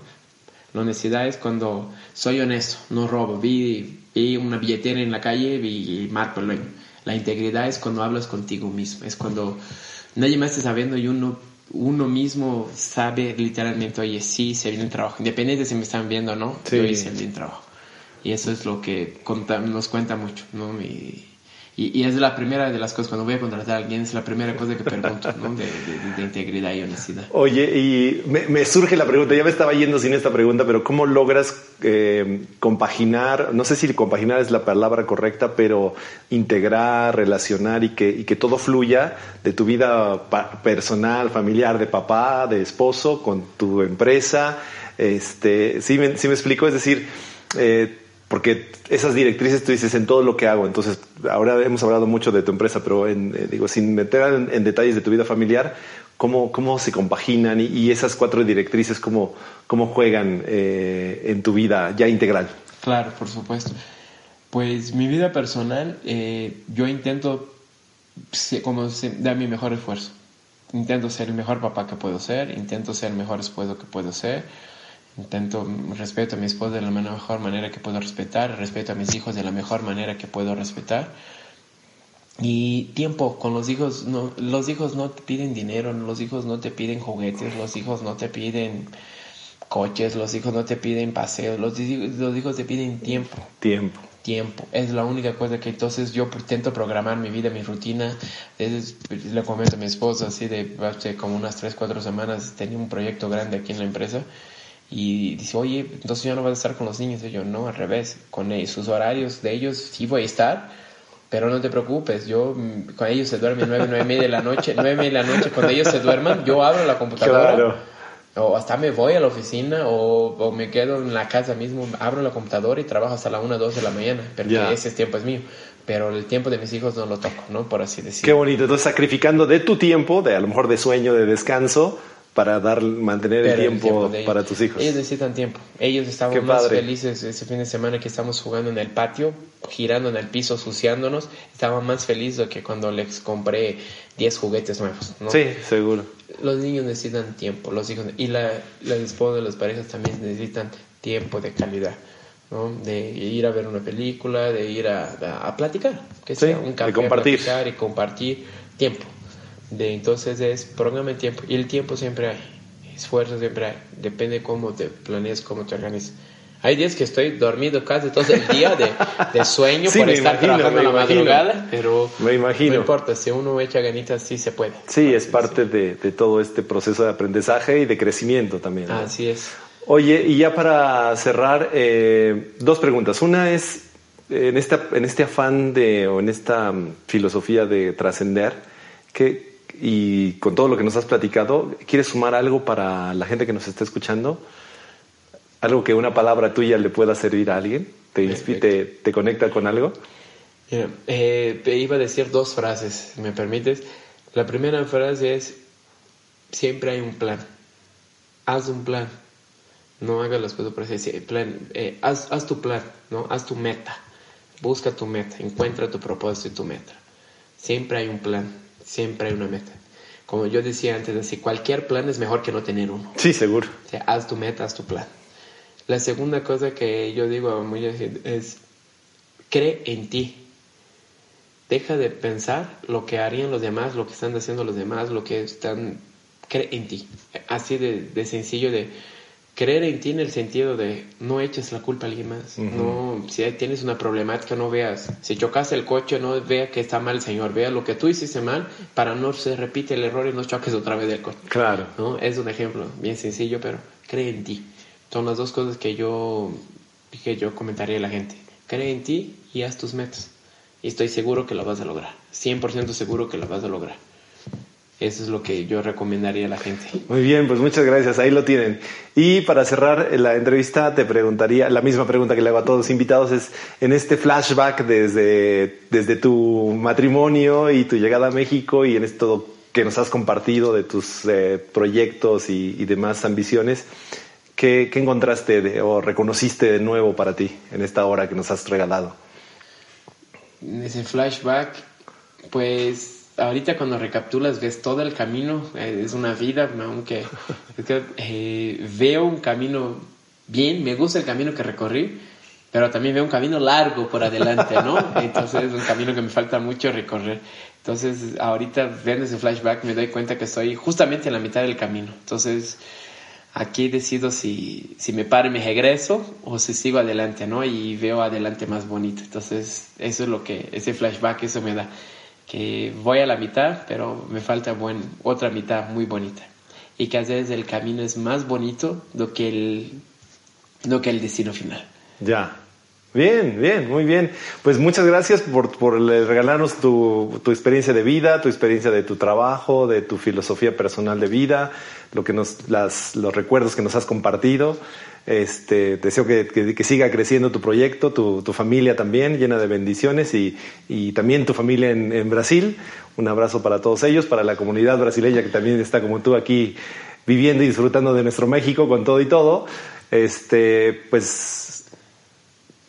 La honestidad es cuando soy honesto, no robo. Vi, vi una billetera en la calle y marco el dueño. La integridad es cuando hablas contigo mismo. Es cuando nadie más está sabiendo y uno, uno mismo sabe literalmente, oye, sí, hice bien el trabajo. Independiente si me están viendo o no, Sí. yo hice bien el trabajo. Y eso es lo que conta- nos cuenta mucho, ¿no? Y, y, es la primera de las cosas, cuando voy a contratar a alguien, es la primera cosa que pregunto, ¿no? De, de- de integridad y honestidad. Oye, y me, surge la pregunta, ya me estaba yendo sin esta pregunta, pero ¿cómo logras eh, compaginar, no sé si compaginar es la palabra correcta, pero integrar, relacionar y que, y que todo fluya de tu vida personal, familiar, de papá, de esposo, con tu empresa? Este, ¿sí, me, sí me explico? Es decir, eh, porque esas directrices tú dices en todo lo que hago. Entonces, ahora hemos hablado mucho de tu empresa, pero en, eh, digo, sin meter en, en detalles de tu vida familiar, cómo, cómo se compaginan y, esas cuatro directrices, cómo, cómo juegan eh, en tu vida ya integral. Claro, por supuesto. Pues mi vida personal, eh, yo intento como dar mi mejor esfuerzo. Intento ser el mejor papá que puedo ser, intento ser el mejor esposo que puedo ser, intento respeto a mi esposa de la mejor manera que puedo respetar, respeto a mis hijos de la mejor manera que puedo respetar. Y tiempo con los hijos, no, los hijos no te piden dinero, los hijos no te piden juguetes, los hijos no te piden coches, los hijos no te piden paseos, los, los hijos te piden tiempo. Tiempo. Tiempo. Es la única cosa que entonces yo intento programar mi vida, mi rutina. le comento a mi esposa así de hace como unas 3, 4 semanas tenía un proyecto grande aquí en la empresa y dice, oye, entonces yo no voy a estar con los niños. Y yo, no, al revés, con ellos, sus horarios de ellos sí voy a estar, pero no te preocupes, yo, mm, cuando ellos se duermen nueve, nueve y media de la noche, nueve y media de la noche, cuando ellos se duerman, yo abro la computadora. O hasta me voy a la oficina o, me quedo en la casa mismo, abro la computadora y trabajo hasta la una, dos de la mañana, porque ese tiempo es mío. Pero el tiempo de mis hijos no lo toco, ¿no? Por así decirlo. Qué bonito. Entonces, sacrificando de tu tiempo, de a lo mejor de sueño, de descanso, para dar mantener el tiempo, para tus hijos. Ellos necesitan tiempo. Ellos estaban más felices ese fin de semana que estamos jugando en el patio, girando en el piso, suciándonos. Estaban más felices que cuando les compré 10 juguetes nuevos. ¿no? Sí, seguro. Los niños necesitan tiempo, los hijos y la, la esposa de las parejas también necesitan tiempo de calidad. ¿no? de ir a ver una película, de ir a, a, platicar, que sea un café, de compartir. y compartir tiempo de entonces es programa tiempo y el tiempo siempre hay esfuerzo siempre hay depende cómo te planeas cómo te organizas hay días que estoy dormido casi todo el día de, de sueño por estar trabajando a la madrugada, pero me imagino. no importa, si uno echa ganitas sí se puede. Sí, es parte de, de, todo este proceso de aprendizaje y de crecimiento también. Así es. Oye, y ya para cerrar, eh, dos preguntas. Una es, en, esta, en este afán de, o en esta mm, filosofía de trascender, ¿qué, y con todo lo que nos has platicado, ¿quieres sumar algo para la gente que nos está escuchando? ¿Algo que una palabra tuya le pueda servir a alguien? ¿Te, te, te conecta con algo? Eh, iba a decir dos frases, ¿me permites? La primera frase es, siempre hay un plan. Haz un plan. No hagas las cosas por plan. Eh, haz, haz tu plan, ¿no? Haz tu meta. Busca tu meta. Encuentra tu propósito y tu meta. Siempre hay un plan Siempre hay una meta. Como yo decía antes, así, cualquier plan es mejor que no tener uno. Sí, seguro. O sea, haz tu meta, haz tu plan. La segunda cosa que yo digo a mucha gente es, cree en ti. Deja de pensar lo que harían los demás, lo que están haciendo los demás, lo que están... Cree en ti. Así de, de sencillo de creer en ti en el sentido de no eches la culpa a alguien más. No, si tienes una problemática, no veas. Si chocas el coche, no vea que está mal el señor. Vea lo que tú hiciste mal para no se repite el error y no choques otra vez el coche. Claro. ¿no? Es un ejemplo bien sencillo, pero cree en ti. Son las dos cosas que yo, que yo comentaría a la gente. Cree en ti y haz tus metas. Y estoy seguro que lo vas a lograr. 100% seguro que lo vas a lograr. Eso es lo que yo recomendaría a la gente. Muy bien, pues muchas gracias. Ahí lo tienen. Y para cerrar la entrevista, te preguntaría, la misma pregunta que le hago a todos los invitados es, en este flashback desde, desde tu matrimonio y tu llegada a México y en esto que nos has compartido de tus eh, proyectos y, demás ambiciones, ¿qué, ¿qué, encontraste o reconociste de nuevo para ti en esta hora que nos has regalado? En ese flashback, pues ahorita cuando recapitulas ves todo el camino, eh, es una vida, aunque eh, veo un camino bien, me gusta el camino que recorrí, pero también veo un camino largo por adelante, ¿no? Entonces es un camino que me falta mucho recorrer. Entonces ahorita viendo ese flashback me doy cuenta que estoy justamente en la mitad del camino. Entonces aquí decido si, si me paro y me regreso o si sigo adelante, ¿no? Y veo adelante más bonito. Entonces eso es lo que, ese flashback, eso me da que voy a la mitad, pero me falta buen, otra mitad muy bonita. Y que a veces el camino es más bonito do que el, do que el destino final. Ya. Bien, bien, muy bien. Pues muchas gracias por, por regalarnos tu, tu, experiencia de vida, tu experiencia de tu trabajo, de tu filosofía personal de vida, lo que nos, las, los recuerdos que nos has compartido. Este, deseo que, que, siga creciendo tu proyecto, tu, tu, familia también, llena de bendiciones y, y también tu familia en, en, Brasil. Un abrazo para todos ellos, para la comunidad brasileña que también está como tú aquí viviendo y disfrutando de nuestro México con todo y todo. Este, pues.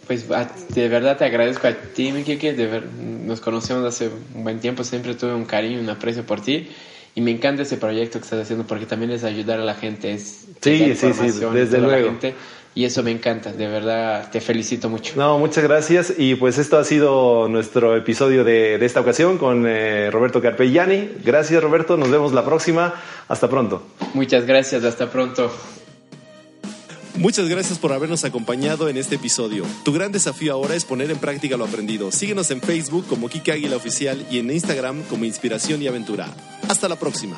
Pues de verdad te agradezco a ti, mi Kike. De ver, nos conocemos hace un buen tiempo, siempre tuve un cariño un aprecio por ti. Y me encanta ese proyecto que estás haciendo porque también es ayudar a la gente. Es sí, sí, sí, desde luego. y eso me encanta, de verdad te felicito mucho. No, muchas gracias. Y pues esto ha sido nuestro episodio de, de esta ocasión con eh, Roberto Carpellani. Gracias Roberto, nos vemos la próxima. Hasta pronto. Muchas gracias, hasta pronto. Muchas gracias por habernos acompañado en este episodio. Tu gran desafío ahora es poner en práctica lo aprendido. Síguenos en Facebook como Kike Águila Oficial y en Instagram como Inspiración y Aventura. Hasta la próxima.